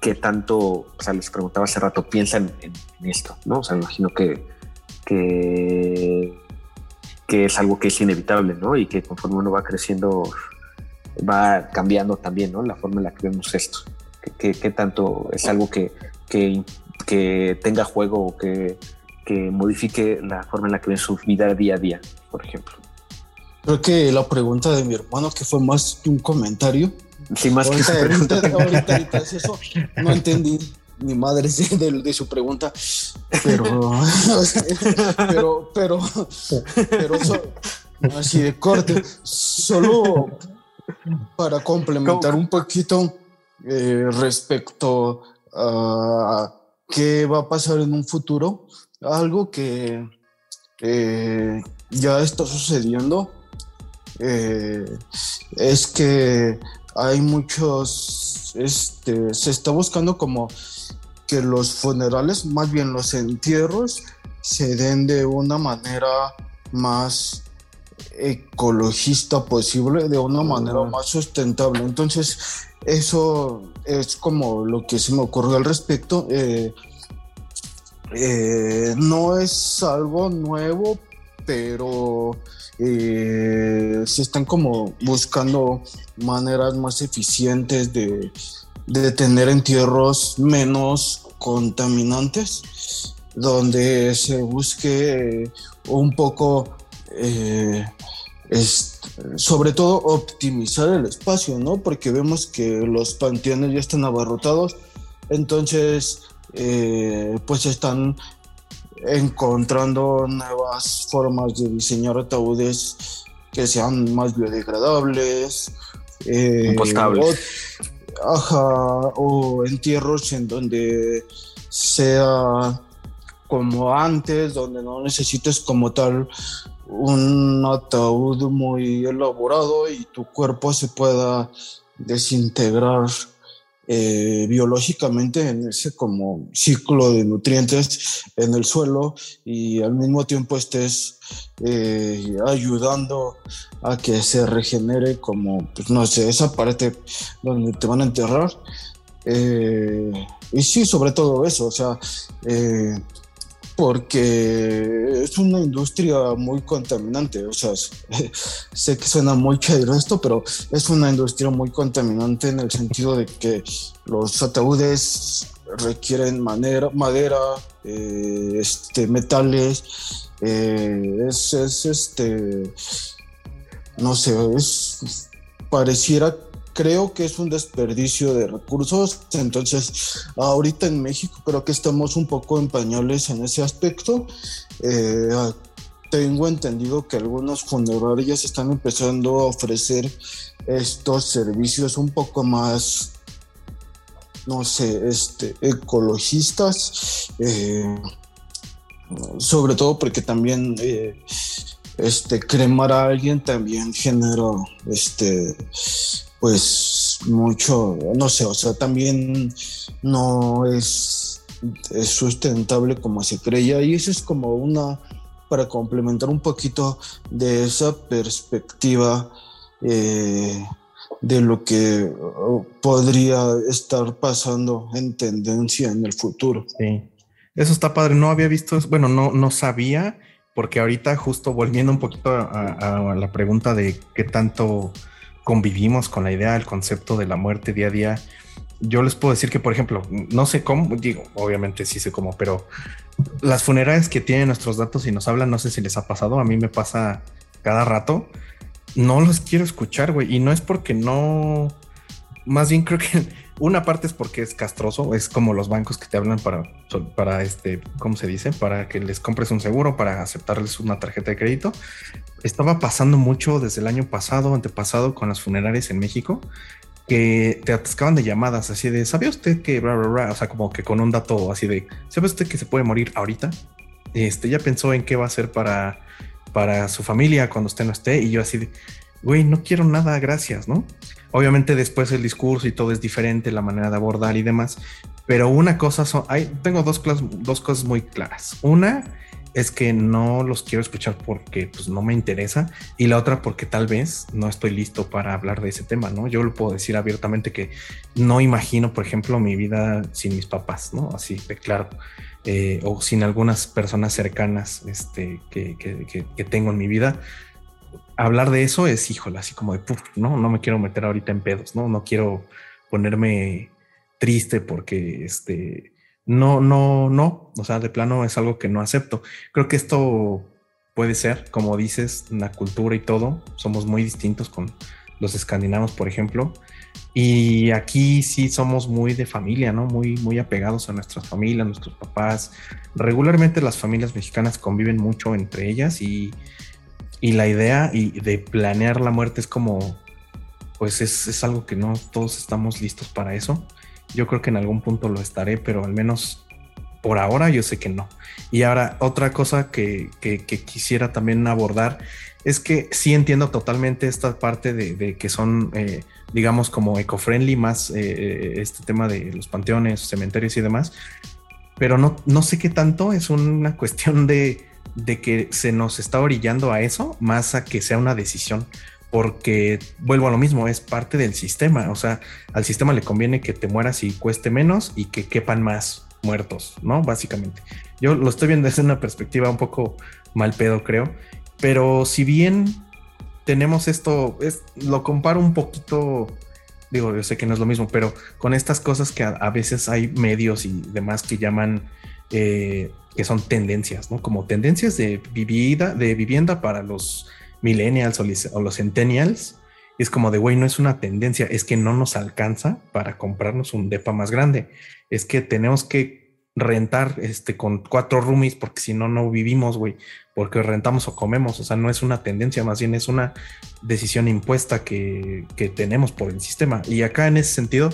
¿qué tanto, o sea, les preguntaba hace rato, piensan en, esto, ¿no? O sea, me imagino que, que, que es algo que es inevitable, ¿no? Y que conforme uno va creciendo, va cambiando también, ¿no? La forma en la que vemos esto qué, tanto es algo que, que, tenga juego o que, modifique la forma en la que ven su vida día a día, por ejemplo. Creo que la pregunta de mi hermano, que fue más un comentario. Sí, más que pregunta. Ahorita, ahorita, eso no entendí. ni madre de, de, su pregunta, pero, pero, pero, pero, así de corte, solo para complementar un poquito eh, respecto a qué va a pasar en un futuro, algo que ya está sucediendo eh, es que hay muchos, este, se está buscando como que los funerales, más bien los entierros, se den de una manera más ecologista posible, de una manera más sustentable. Entonces, eso es como lo que se me ocurrió al respecto. Eh, eh, no es algo nuevo, pero eh, se están como buscando maneras más eficientes de, tener entierros menos contaminantes, donde se busque un poco, eh, sobre todo optimizar el espacio, ¿no? Porque vemos que los panteones ya están abarrotados, entonces eh, pues están encontrando nuevas formas de diseñar ataúdes que sean más biodegradables, eh, o, entierros en donde sea como antes, donde no necesites como tal un ataúd muy elaborado y tu cuerpo se pueda desintegrar eh, biológicamente en ese como ciclo de nutrientes en el suelo y al mismo tiempo estés eh, ayudando a que se regenere como, pues no sé, esa donde te van a enterrar. Eh, y sí, sobre todo eso, o sea, porque es una industria muy contaminante. O sea, sé que suena muy caído esto, pero es una industria muy contaminante en el sentido de que los ataúdes requieren madera, eh, este, metales, eh, es, es, este, no sé, es, pareciera creo que es un desperdicio de recursos. Entonces, ahorita en México creo que estamos un poco en pañales en ese aspecto. Eh, tengo entendido que algunos funerarias están empezando a ofrecer estos servicios un poco más, no sé, este, ecologistas. Eh, sobre todo porque también eh, este cremar a alguien también genera este pues mucho, no sé, o sea, también no es, sustentable como se creía y eso es como una, para complementar un poquito de esa perspectiva eh, de lo que podría estar pasando en tendencia en el futuro. Sí, eso está padre, no había visto, bueno, no, no sabía, porque ahorita justo volviendo un poquito a la pregunta de qué tanto convivimos con la idea, el concepto de la muerte día a día. Yo les puedo decir que, por ejemplo, no sé cómo, digo, obviamente sí sé cómo, pero las funerarias que tienen nuestros datos y nos hablan, no sé si les ha pasado, a mí me pasa cada rato, no los quiero escuchar, güey, y no es porque no, más bien creo que una parte es porque es castroso, es como los bancos que te hablan para, para este, ¿cómo se dice? Para que les compres un seguro, para aceptarles una tarjeta de crédito. Estaba pasando mucho desde el año pasado, antepasado, con las funerarias en México, que te atascaban de llamadas así de, ¿sabía usted que, bla, bla, bla? O sea, como que con un dato así de, ¿sabe usted que se puede morir ahorita? Este, ya pensó en qué va a hacer para, para su familia cuando usted no esté. Y yo así de, güey, no quiero nada, gracias, ¿no? Obviamente después el discurso y todo es diferente, la manera de abordar y demás, pero una cosa son, hay, tengo dos, dos cosas muy claras. Una es que no los quiero escuchar porque pues no me interesa y la otra porque tal vez no estoy listo para hablar de ese tema, ¿no? Yo lo puedo decir abiertamente que no imagino, por ejemplo, mi vida sin mis papás, ¿no? Así de claro. Eh, o sin algunas personas cercanas este, que, que, que tengo en mi vida hablar de eso es, híjole, así como de, no, no me quiero meter ahorita en pedos, no, no quiero ponerme triste porque este, no, no, no, o sea, de plano es algo que no acepto. Creo que esto puede ser, como dices, la cultura y todo, somos muy distintos con los escandinavos, por ejemplo. Y aquí sí somos muy de familia, ¿no? Muy, muy apegados a nuestras familias, nuestros papás. Regularmente las familias mexicanas conviven mucho entre ellas y, y la idea y de planear la muerte es como, pues es, es, algo que no todos estamos listos para eso. Yo creo que en algún punto lo estaré, pero al menos por ahora yo sé que no. Y ahora otra cosa que, que, quisiera también abordar es que sí entiendo totalmente esta parte de, que son, eh, digamos, como eco-friendly, más eh, eh, este tema de los panteones, cementerios y demás, pero no, no sé qué tanto es una cuestión de, de que se nos está orillando a eso, más a que sea una decisión porque vuelvo a lo mismo, es parte del sistema, o sea, al sistema le conviene que te mueras y cueste menos y que quepan más muertos, ¿no? Básicamente. Yo lo estoy viendo desde una perspectiva un poco mal pedo, creo, pero si bien tenemos esto, es, lo comparo un poquito, digo, yo sé que no es lo mismo, pero con estas cosas que a, veces hay medios y demás que llaman... Eh, que son tendencias, ¿no? Como tendencias de vivienda, de vivienda para los millennials o, los centennials, es como de, güey, no es una tendencia, es que no nos alcanza para comprarnos un depa más grande. Es que tenemos que rentar este con cuatro roomies porque si no, no vivimos, güey, porque rentamos o comemos. O sea, no es una tendencia, más bien es una decisión impuesta que, que tenemos por el sistema. Y acá en ese sentido,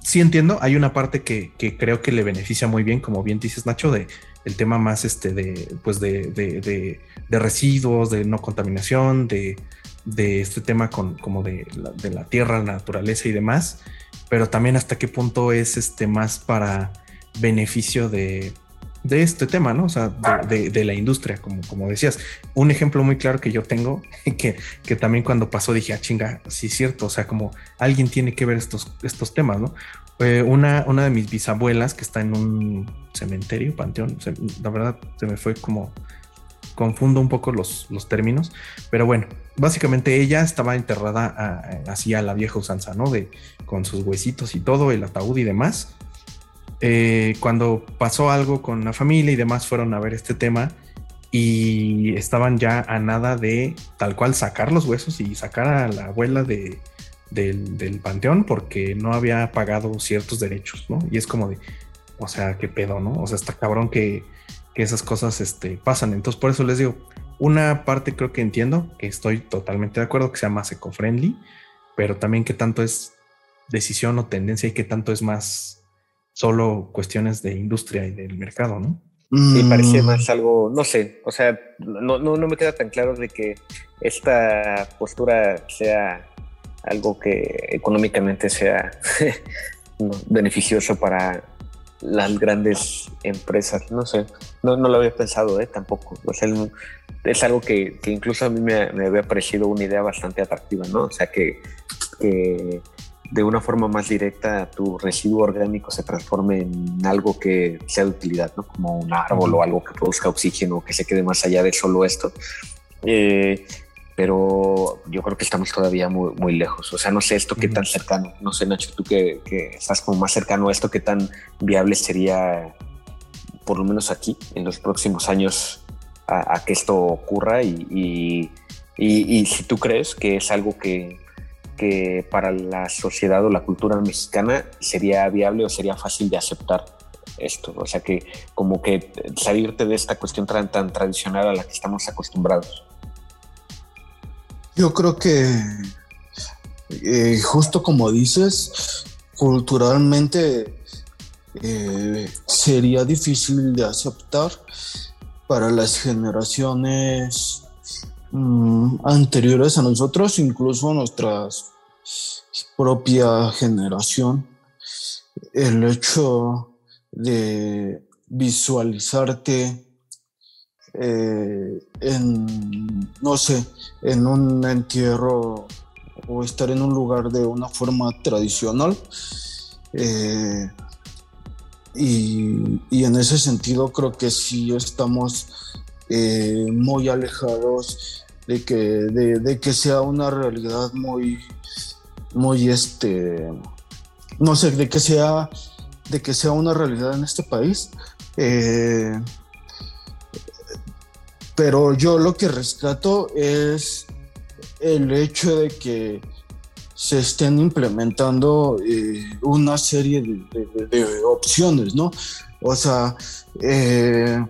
sí entiendo, hay una parte que, que, creo que le beneficia muy bien, como bien dices, Nacho, de el tema más este de, pues de, de, de, residuos, de no contaminación, de, este tema con, como de la, tierra, la naturaleza y demás, pero también hasta qué punto es este más para beneficio de, de este tema, ¿no? O sea, de, la industria, como, como decías. Un ejemplo muy claro que yo tengo, que, que también cuando pasó dije, ah, chinga, sí es cierto, o sea, como alguien tiene que ver estos, estos temas, ¿no? Una, una de mis bisabuelas que está en un cementerio, panteón, la verdad se me fue como confundo un poco los, los términos, pero bueno, básicamente ella estaba enterrada así a la vieja usanza, ¿no? De con sus huesitos y todo, el ataúd y demás. Eh, cuando pasó algo con la familia y demás, fueron a ver este tema y estaban ya a nada de tal cual sacar los huesos y sacar a la abuela de, del, panteón porque no había pagado ciertos derechos, ¿no? Y es como de, o sea, qué pedo, ¿no? O sea, está cabrón que, esas cosas este, pasan. Entonces, por eso les digo, una parte creo que entiendo, que estoy totalmente de acuerdo, que sea más eco-friendly, pero también qué tanto es decisión o tendencia y qué tanto es más solo cuestiones de industria y del mercado, ¿no? Sí, parece mm. más algo, no sé, o sea, no, no, no me queda tan claro de que esta postura sea algo que económicamente sea beneficioso para las grandes empresas. No sé, no, no lo había pensado ¿eh? tampoco. O sea, es algo que, que incluso a mí me, me, había parecido una idea bastante atractiva, ¿no? O sea, que, que, de una forma más directa tu residuo orgánico se transforme en algo que sea de utilidad, ¿no? Como un árbol o algo que produzca oxígeno, que se quede más allá de solo esto. Eh, pero yo creo que estamos todavía muy, muy lejos. O sea, no sé esto qué tan cercano, no sé Nacho, tú que, que, estás como más cercano a esto, qué tan viable sería, por lo menos aquí, en los próximos años, a, que esto ocurra y, y, y, y, si tú crees que es algo que, que para la sociedad o la cultura mexicana sería viable o sería fácil de aceptar esto. O sea, que como que salirte de esta cuestión tan, tan tradicional a la que estamos acostumbrados. Yo creo que eh, justo como dices, culturalmente eh, sería difícil de aceptar para las generaciones mm, anteriores a nosotros, incluso nuestra propia generación, el hecho de visualizarte eh, en, no sé, en un entierro o estar en un lugar de una forma tradicional. Eh, y, en ese sentido creo que sí estamos eh, muy alejados de que, de, que sea una realidad muy, muy este, no sé, de que sea, de que sea una realidad en este país. Pero yo lo que rescato es el hecho de que se estén implementando eh, una serie de, opciones, ¿no? O sea, eh,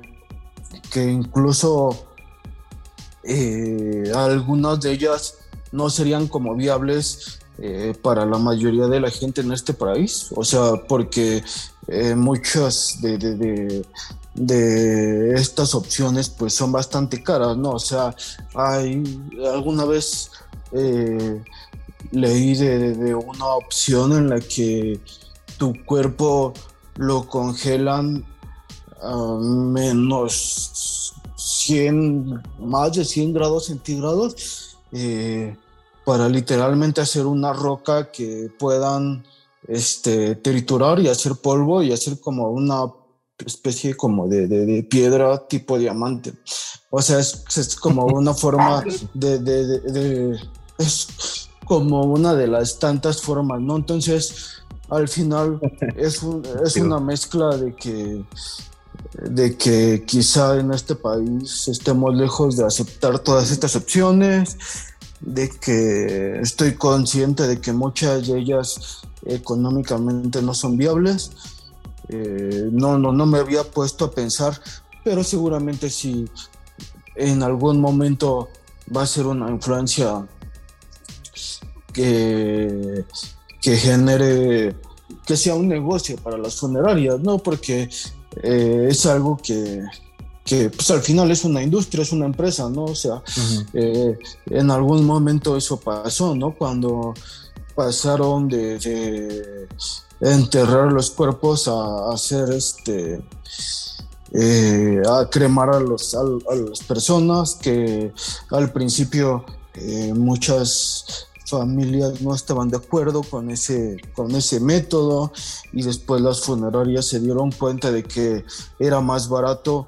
que incluso eh, algunas de ellas no serían como viables para la mayoría de la gente en este país, o sea, porque muchas de, de estas opciones pues son bastante caras, ¿no? O sea, hay alguna vez eh, leí de, una opción en la que tu cuerpo lo congelan a menos 100, más de 100 grados centígrados eh, para literalmente hacer una roca que puedan este, triturar y hacer polvo y hacer como una especie como de, piedra tipo diamante. O sea, es, como una forma de, Es como una de las tantas formas, ¿no? Entonces, al final es, es una mezcla de que de que quizá en este país estemos lejos de aceptar todas estas opciones, de que estoy consciente de que muchas de ellas económicamente no son viables eh, no, no, no me había puesto a pensar, pero seguramente si en algún momento va a ser una influencia que, que genere, que sea un negocio para las funerarias, ¿no? Porque eh, es algo que, que pues al final es una industria, es una empresa, ¿no? O sea, eh, en algún momento eso pasó, ¿no? Cuando pasaron de enterrar los cuerpos a, hacer este eh, a cremar a, los, a, las personas que al principio eh, muchas familias no estaban de acuerdo con ese, con ese método y después las funerarias se dieron cuenta de que era más barato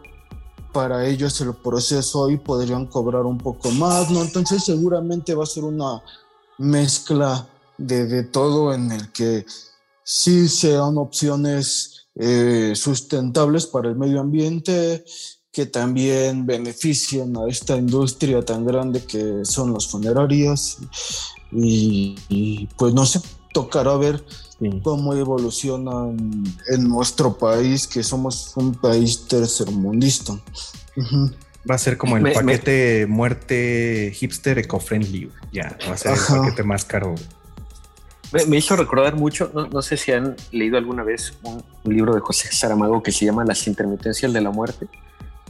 para ellos el proceso y podrían cobrar un poco más, ¿no? Entonces seguramente va a ser una mezcla de, de todo en el que sí sean opciones eh, sustentables para el medio ambiente, que también beneficien a esta industria tan grande que son las funerarias. Y, pues no sé, tocará ver cómo evoluciona en, nuestro país, que somos un país tercermundista. Va a ser como el paquete muerte hipster eco-friendly. Ya, va a ser el paquete más caro. Me, hizo recordar mucho, no, sé si han leído alguna vez un, libro de José Saramago que se llama Las intermitencias de la muerte,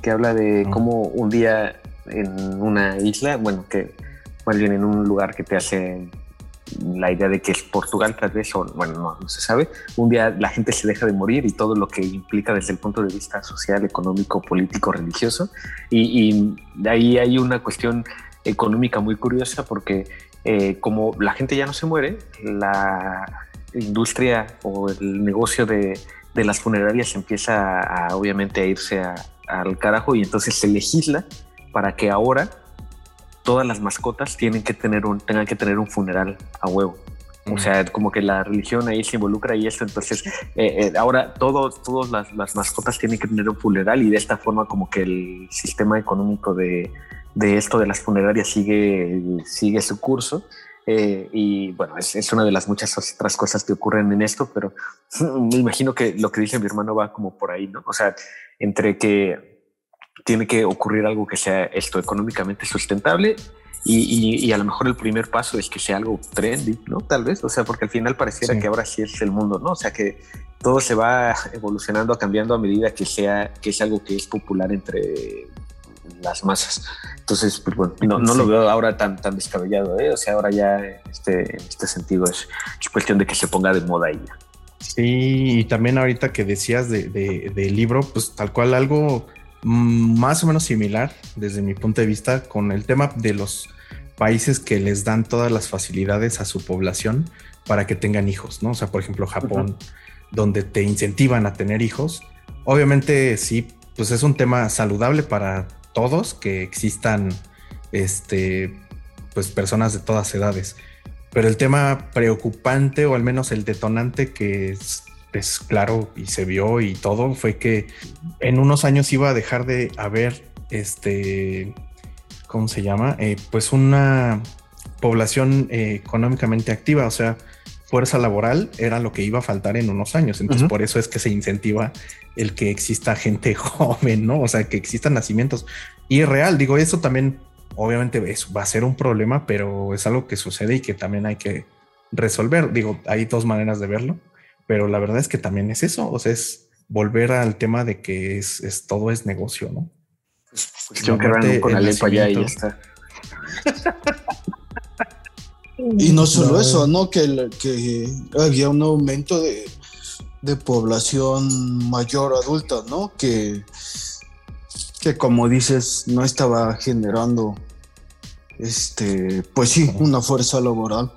que habla de cómo un día en una isla, bueno, que más bien en un lugar que te hace la idea de que es Portugal tal vez, o bueno, no, se sabe, un día la gente se deja de morir y todo lo que implica desde el punto de vista social, económico, político, religioso, y, y de ahí hay una cuestión económica muy curiosa porque eh, como la gente ya no se muere, la industria o el negocio de, las funerarias empieza a, obviamente a irse al carajo y entonces se legisla para que ahora todas las mascotas tienen que tener un, tengan que tener un funeral a huevo. O sea, como que la religión ahí se involucra y eso, entonces eh, eh, ahora todos, todas las, las, mascotas tienen que tener un funeral y de esta forma como que el sistema económico de, de esto de las funerarias sigue, sigue su curso. Eh, y bueno, es, una de las muchas otras cosas que ocurren en esto, pero me imagino que lo que dice mi hermano va como por ahí, ¿no? O sea, entre que tiene que ocurrir algo que sea esto económicamente sustentable y, a lo mejor el primer paso es que sea algo trendy, ¿no? Tal vez, o sea, porque al final pareciera que ahora sí es el mundo, ¿no? O sea, que todo se va evolucionando, cambiando a medida que sea, que es algo que es popular entre las masas. Entonces, pues bueno, no, lo veo ahora tan, tan descabellado, ¿eh? O sea, ahora ya este, en este sentido es, cuestión de que se ponga de moda ya. Sí, y también ahorita que decías de, de, libro, pues tal cual algo mm, más o menos similar desde mi punto de vista con el tema de los países que les dan todas las facilidades a su población para que tengan hijos, ¿no? O sea, por ejemplo, Japón, donde te incentivan a tener hijos. Obviamente sí, pues es un tema saludable para todos que existan este, pues personas de todas edades. Pero el tema preocupante, o al menos el detonante que es, claro y se vio y todo, fue que en unos años iba a dejar de haber este, ¿cómo se llama? Eh, pues una, población eh, económicamente activa, o sea, fuerza laboral era lo que iba a faltar en unos años. Entonces, por eso es que se incentiva el que exista gente joven, ¿no? O sea, que existan nacimientos. Y es real, digo, eso también, obviamente, eso va a ser un problema, pero es algo que sucede y que también hay que resolver. Digo, hay dos maneras de verlo, pero la verdad es que también es eso, o sea, es volver al tema de que es, todo es negocio, ¿no? Pues, que con allá y ya está. Y no solo eso, ¿no? Que, que había un aumento de, población mayor adulta, ¿no? Que, que como dices, no estaba generando, este, pues sí, una fuerza laboral.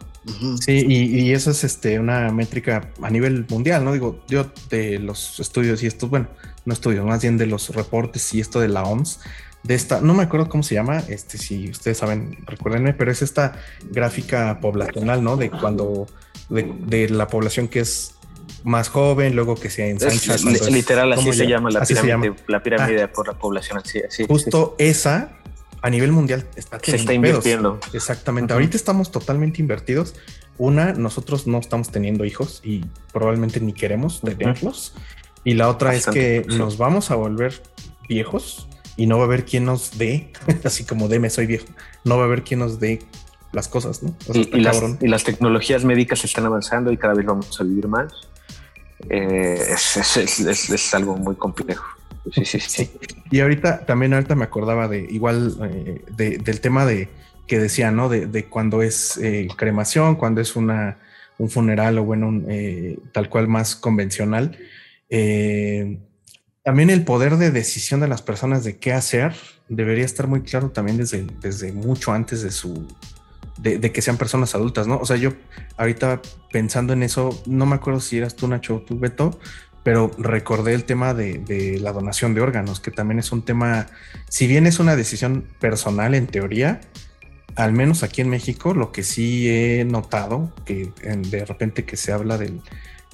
Sí, y, eso es este, una métrica a nivel mundial, ¿no? Digo, yo de los estudios y estos, bueno, no estudios, más bien de los reportes y esto de la OMS, de esta, no me acuerdo cómo se llama, este, si ustedes saben, recuérdenme, pero es esta gráfica poblacional, ¿no? De cuando, de, la población que es más joven, luego que se ensancha. literal, así se llama la pirámide, la pirámide ah. por la población. Así, justo esa a nivel mundial está se está invirtiendo. Exactamente. Ahorita estamos totalmente invertidos. Una, nosotros no estamos teniendo hijos y probablemente ni queremos tenerlos. Y la otra es que nos vamos a volver viejos y no va a haber quien nos dé, así como me soy viejo, no va a haber quien nos dé las cosas, ¿no? y, las, tecnologías médicas están avanzando y cada vez vamos a vivir más. Eh, es, algo muy complejo. Sí, sí, sí. Y ahorita también ahorita me acordaba de igual eh, del tema de que decía, ¿no? De, cuando es eh, cremación, cuando es una un funeral o bueno, tal cual más convencional. Eh, también el poder de decisión de las personas de qué hacer debería estar muy claro también desde, desde mucho antes de su de, que sean personas adultas, ¿no? O sea, yo ahorita pensando en eso, no me acuerdo si eras tú, Nacho, o tú, Beto, pero recordé el tema de, de, la donación de órganos, que también es un tema, si bien es una decisión personal en teoría, al menos aquí en México, lo que sí he notado, que de repente que se habla del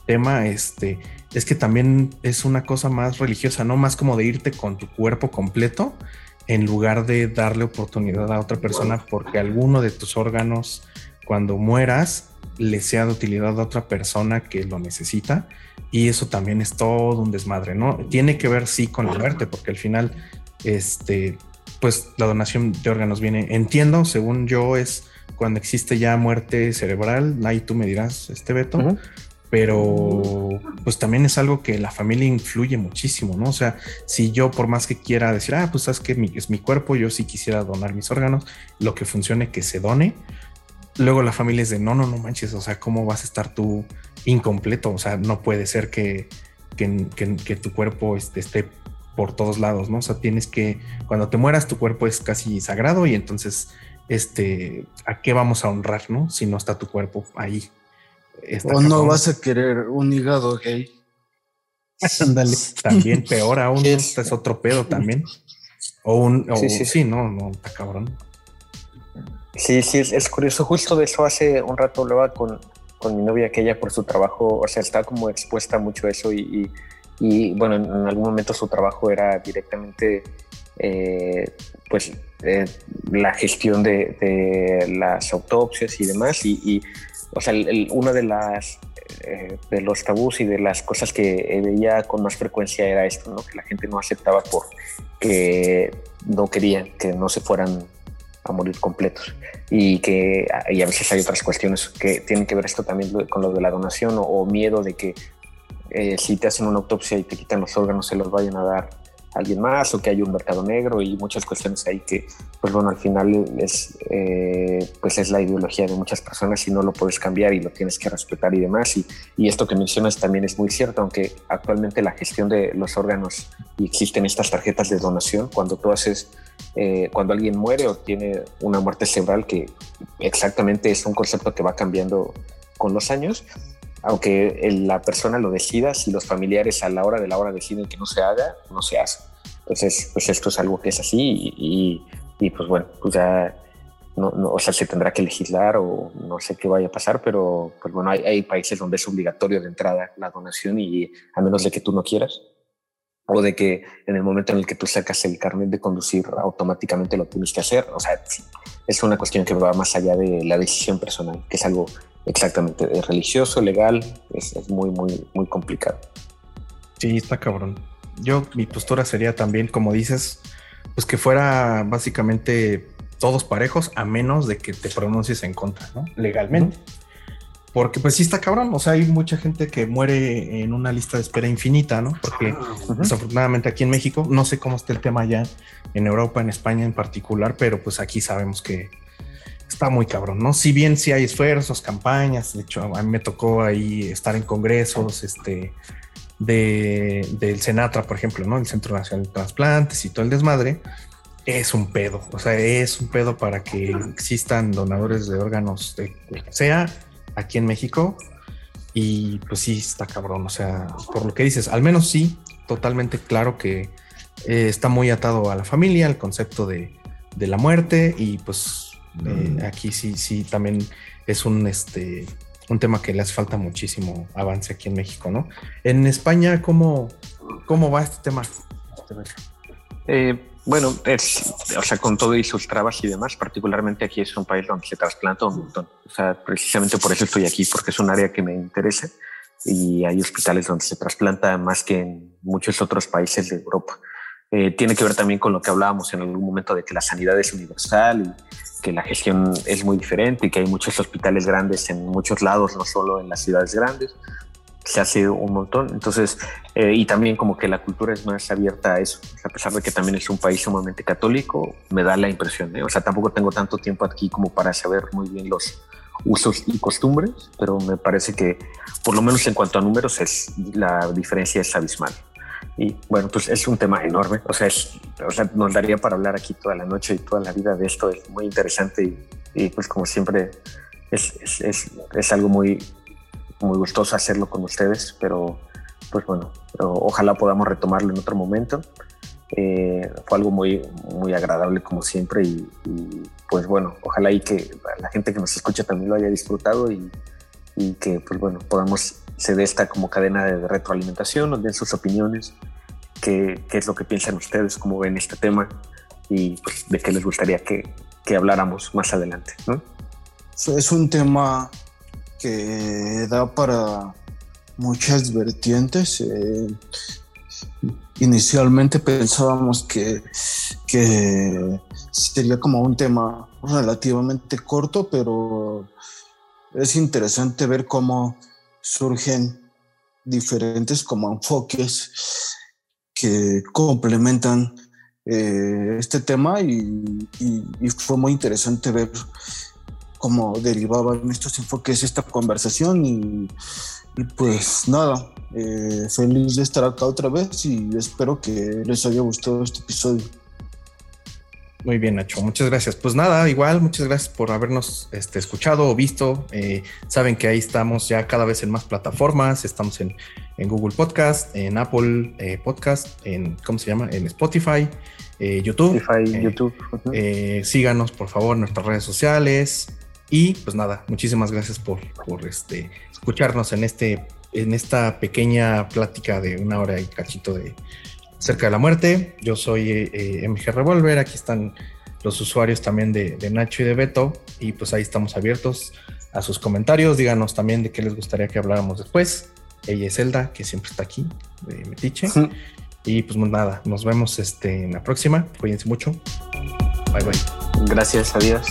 tema, este, es que también es una cosa más religiosa, ¿no? Más como de irte con tu cuerpo completo en lugar de darle oportunidad a otra persona porque alguno de tus órganos cuando mueras le sea de utilidad a otra persona que lo necesita y eso también es todo un desmadre, ¿no? Tiene que ver sí con la muerte porque al final este pues la donación de órganos viene, entiendo, según yo es cuando existe ya muerte cerebral, ahí tú me dirás, este Beto, pero pues también es algo que la familia influye muchísimo, ¿no? O sea, si yo por más que quiera decir, ah, pues sabes que es mi cuerpo, yo sí quisiera donar mis órganos, lo que funcione que se done, luego la familia es de, no, no, no manches, o sea, ¿cómo vas a estar tú incompleto? O sea, no puede ser que, que, tu cuerpo esté, esté por todos lados, ¿no? O sea, tienes que, cuando te mueras, tu cuerpo es casi sagrado y entonces, este, ¿a qué vamos a honrar, no? Si no está tu cuerpo ahí o no vas a querer un hígado gay. Ándale, también peor aún, este es otro pedo también. O un, sí, sí, sí, no, no, está cabrón. Sí, sí, es, curioso. Justo de eso hace un rato hablaba con, con mi novia, que ella por su trabajo, o sea, está como expuesta mucho a eso y, y, bueno, en, algún momento su trabajo era directamente, eh, pues, eh, la gestión de, de, las autopsias y demás. Y, y o sea, una de las eh, de los tabús y de las cosas que veía con más frecuencia era esto, ¿no? Que la gente no aceptaba por que no querían que no se fueran a morir completos y que y a veces hay otras cuestiones que tienen que ver esto también con lo de la donación o, miedo de que eh, si te hacen una autopsia y te quitan los órganos se los vayan a dar alguien más o que hay un mercado negro y muchas cuestiones ahí que, pues bueno, al final es, eh, pues es la ideología de muchas personas y no lo puedes cambiar y lo tienes que respetar y demás. Y, esto que mencionas también es muy cierto, aunque actualmente la gestión de los órganos y existen estas tarjetas de donación, cuando tú haces, eh, cuando alguien muere o tiene una muerte cerebral, que exactamente es un concepto que va cambiando con los años, aunque la persona lo decida, si los familiares a la hora de la hora deciden que no se haga, no se hace. Entonces, pues esto es algo que es así y, y, pues bueno, pues ya, no, o sea, se tendrá que legislar o no sé qué vaya a pasar, pero pues bueno, hay, hay países donde es obligatorio de entrada la donación y a menos de que tú no quieras. o de que en el momento en el que tú sacas el carnet de conducir automáticamente lo tienes que hacer. O sea, es una cuestión que va más allá de la decisión personal, que es algo exactamente religioso, legal, es, es muy, muy, muy complicado. Sí, está cabrón. Yo, mi postura sería también, como dices, pues que fuera básicamente todos parejos, a menos de que te pronuncies en contra, ¿no? Legalmente. Porque pues sí está cabrón, o sea, hay mucha gente que muere en una lista de espera infinita, ¿no? Porque desafortunadamente aquí en México, no sé cómo está el tema ya en Europa, en España en particular, pero pues aquí sabemos que está muy cabrón, ¿no? Si bien sí hay esfuerzos, campañas, de hecho a mí me tocó ahí estar en congresos, este, de, del Senatra, por ejemplo, ¿no? El Centro Nacional de Transplantes y todo el desmadre, es un pedo, o sea, es un pedo para que existan donadores de órganos de, de sea aquí en México. Y pues sí, está cabrón. O sea, por lo que dices, al menos sí, totalmente claro que eh, está muy atado a la familia, al concepto de, de la muerte. Y pues eh, aquí sí, sí, también es un, este, un tema que le hace falta muchísimo avance aquí en México, ¿no? En España, ¿cómo, cómo va este tema? Eh, bueno, es, o sea, con todo y sus trabas y demás, particularmente aquí es un país donde se trasplanta un montón. O sea, precisamente por eso estoy aquí, porque es un área que me interesa y hay hospitales donde se trasplanta más que en muchos otros países de Europa. Eh, tiene que ver también con lo que hablábamos en algún momento de que la sanidad es universal que la gestión es muy diferente y que hay muchos hospitales grandes en muchos lados, no solo en las ciudades grandes se hace un montón. Entonces, eh, y también como que la cultura es más abierta a eso, a pesar de que también es un país sumamente católico, me da la impresión. ¿eh? O sea, tampoco tengo tanto tiempo aquí como para saber muy bien los usos y costumbres, pero me parece que por lo menos en cuanto a números es la diferencia es abismal. Y bueno, pues es un tema enorme, o sea, es, o sea, nos daría para hablar aquí toda la noche y toda la vida de esto, es muy interesante y, y pues como siempre es, es, es, es algo muy, muy gustoso hacerlo con ustedes, pero pues bueno, ojalá podamos retomarlo en otro momento. Eh, fue algo muy, muy agradable como siempre y, pues bueno, ojalá y que la gente que nos escucha también lo haya disfrutado y, y que pues bueno, podamos se dé esta como cadena de retroalimentación, nos den sus opiniones, qué, qué es lo que piensan ustedes, cómo ven este tema y pues, de qué les gustaría que, que habláramos más adelante. ¿no? Es un tema que da para muchas vertientes. Eh, inicialmente pensábamos que, que sería como un tema relativamente corto, pero es interesante ver cómo surgen diferentes como enfoques que complementan eh, este tema y, fue muy interesante ver cómo derivaban estos enfoques esta conversación y, y pues nada, eh, feliz de estar acá otra vez y espero que les haya gustado este episodio. Muy bien, Nacho. Muchas gracias. Pues nada, igual, muchas gracias por habernos este, escuchado o visto. Eh, saben que ahí estamos ya cada vez en más plataformas. Estamos en, en Google Podcast, en Apple eh, Podcast, en, ¿cómo se llama? En Spotify, eh, YouTube. Spotify, YouTube. Uh -huh. síganos, por favor, en nuestras redes sociales. Y pues nada, muchísimas gracias por, por este, escucharnos en, este, en esta pequeña plática de una hora y cachito de cerca de la muerte. Yo soy eh, MG Revolver, aquí están los usuarios también de, de, Nacho y de Beto y pues ahí estamos abiertos a sus comentarios. Díganos también de qué les gustaría que habláramos después. Ella es Zelda, que siempre está aquí, de Metiche. Sí. Y pues nada, nos vemos este, en la próxima. Cuídense mucho. Bye bye. Gracias, adiós.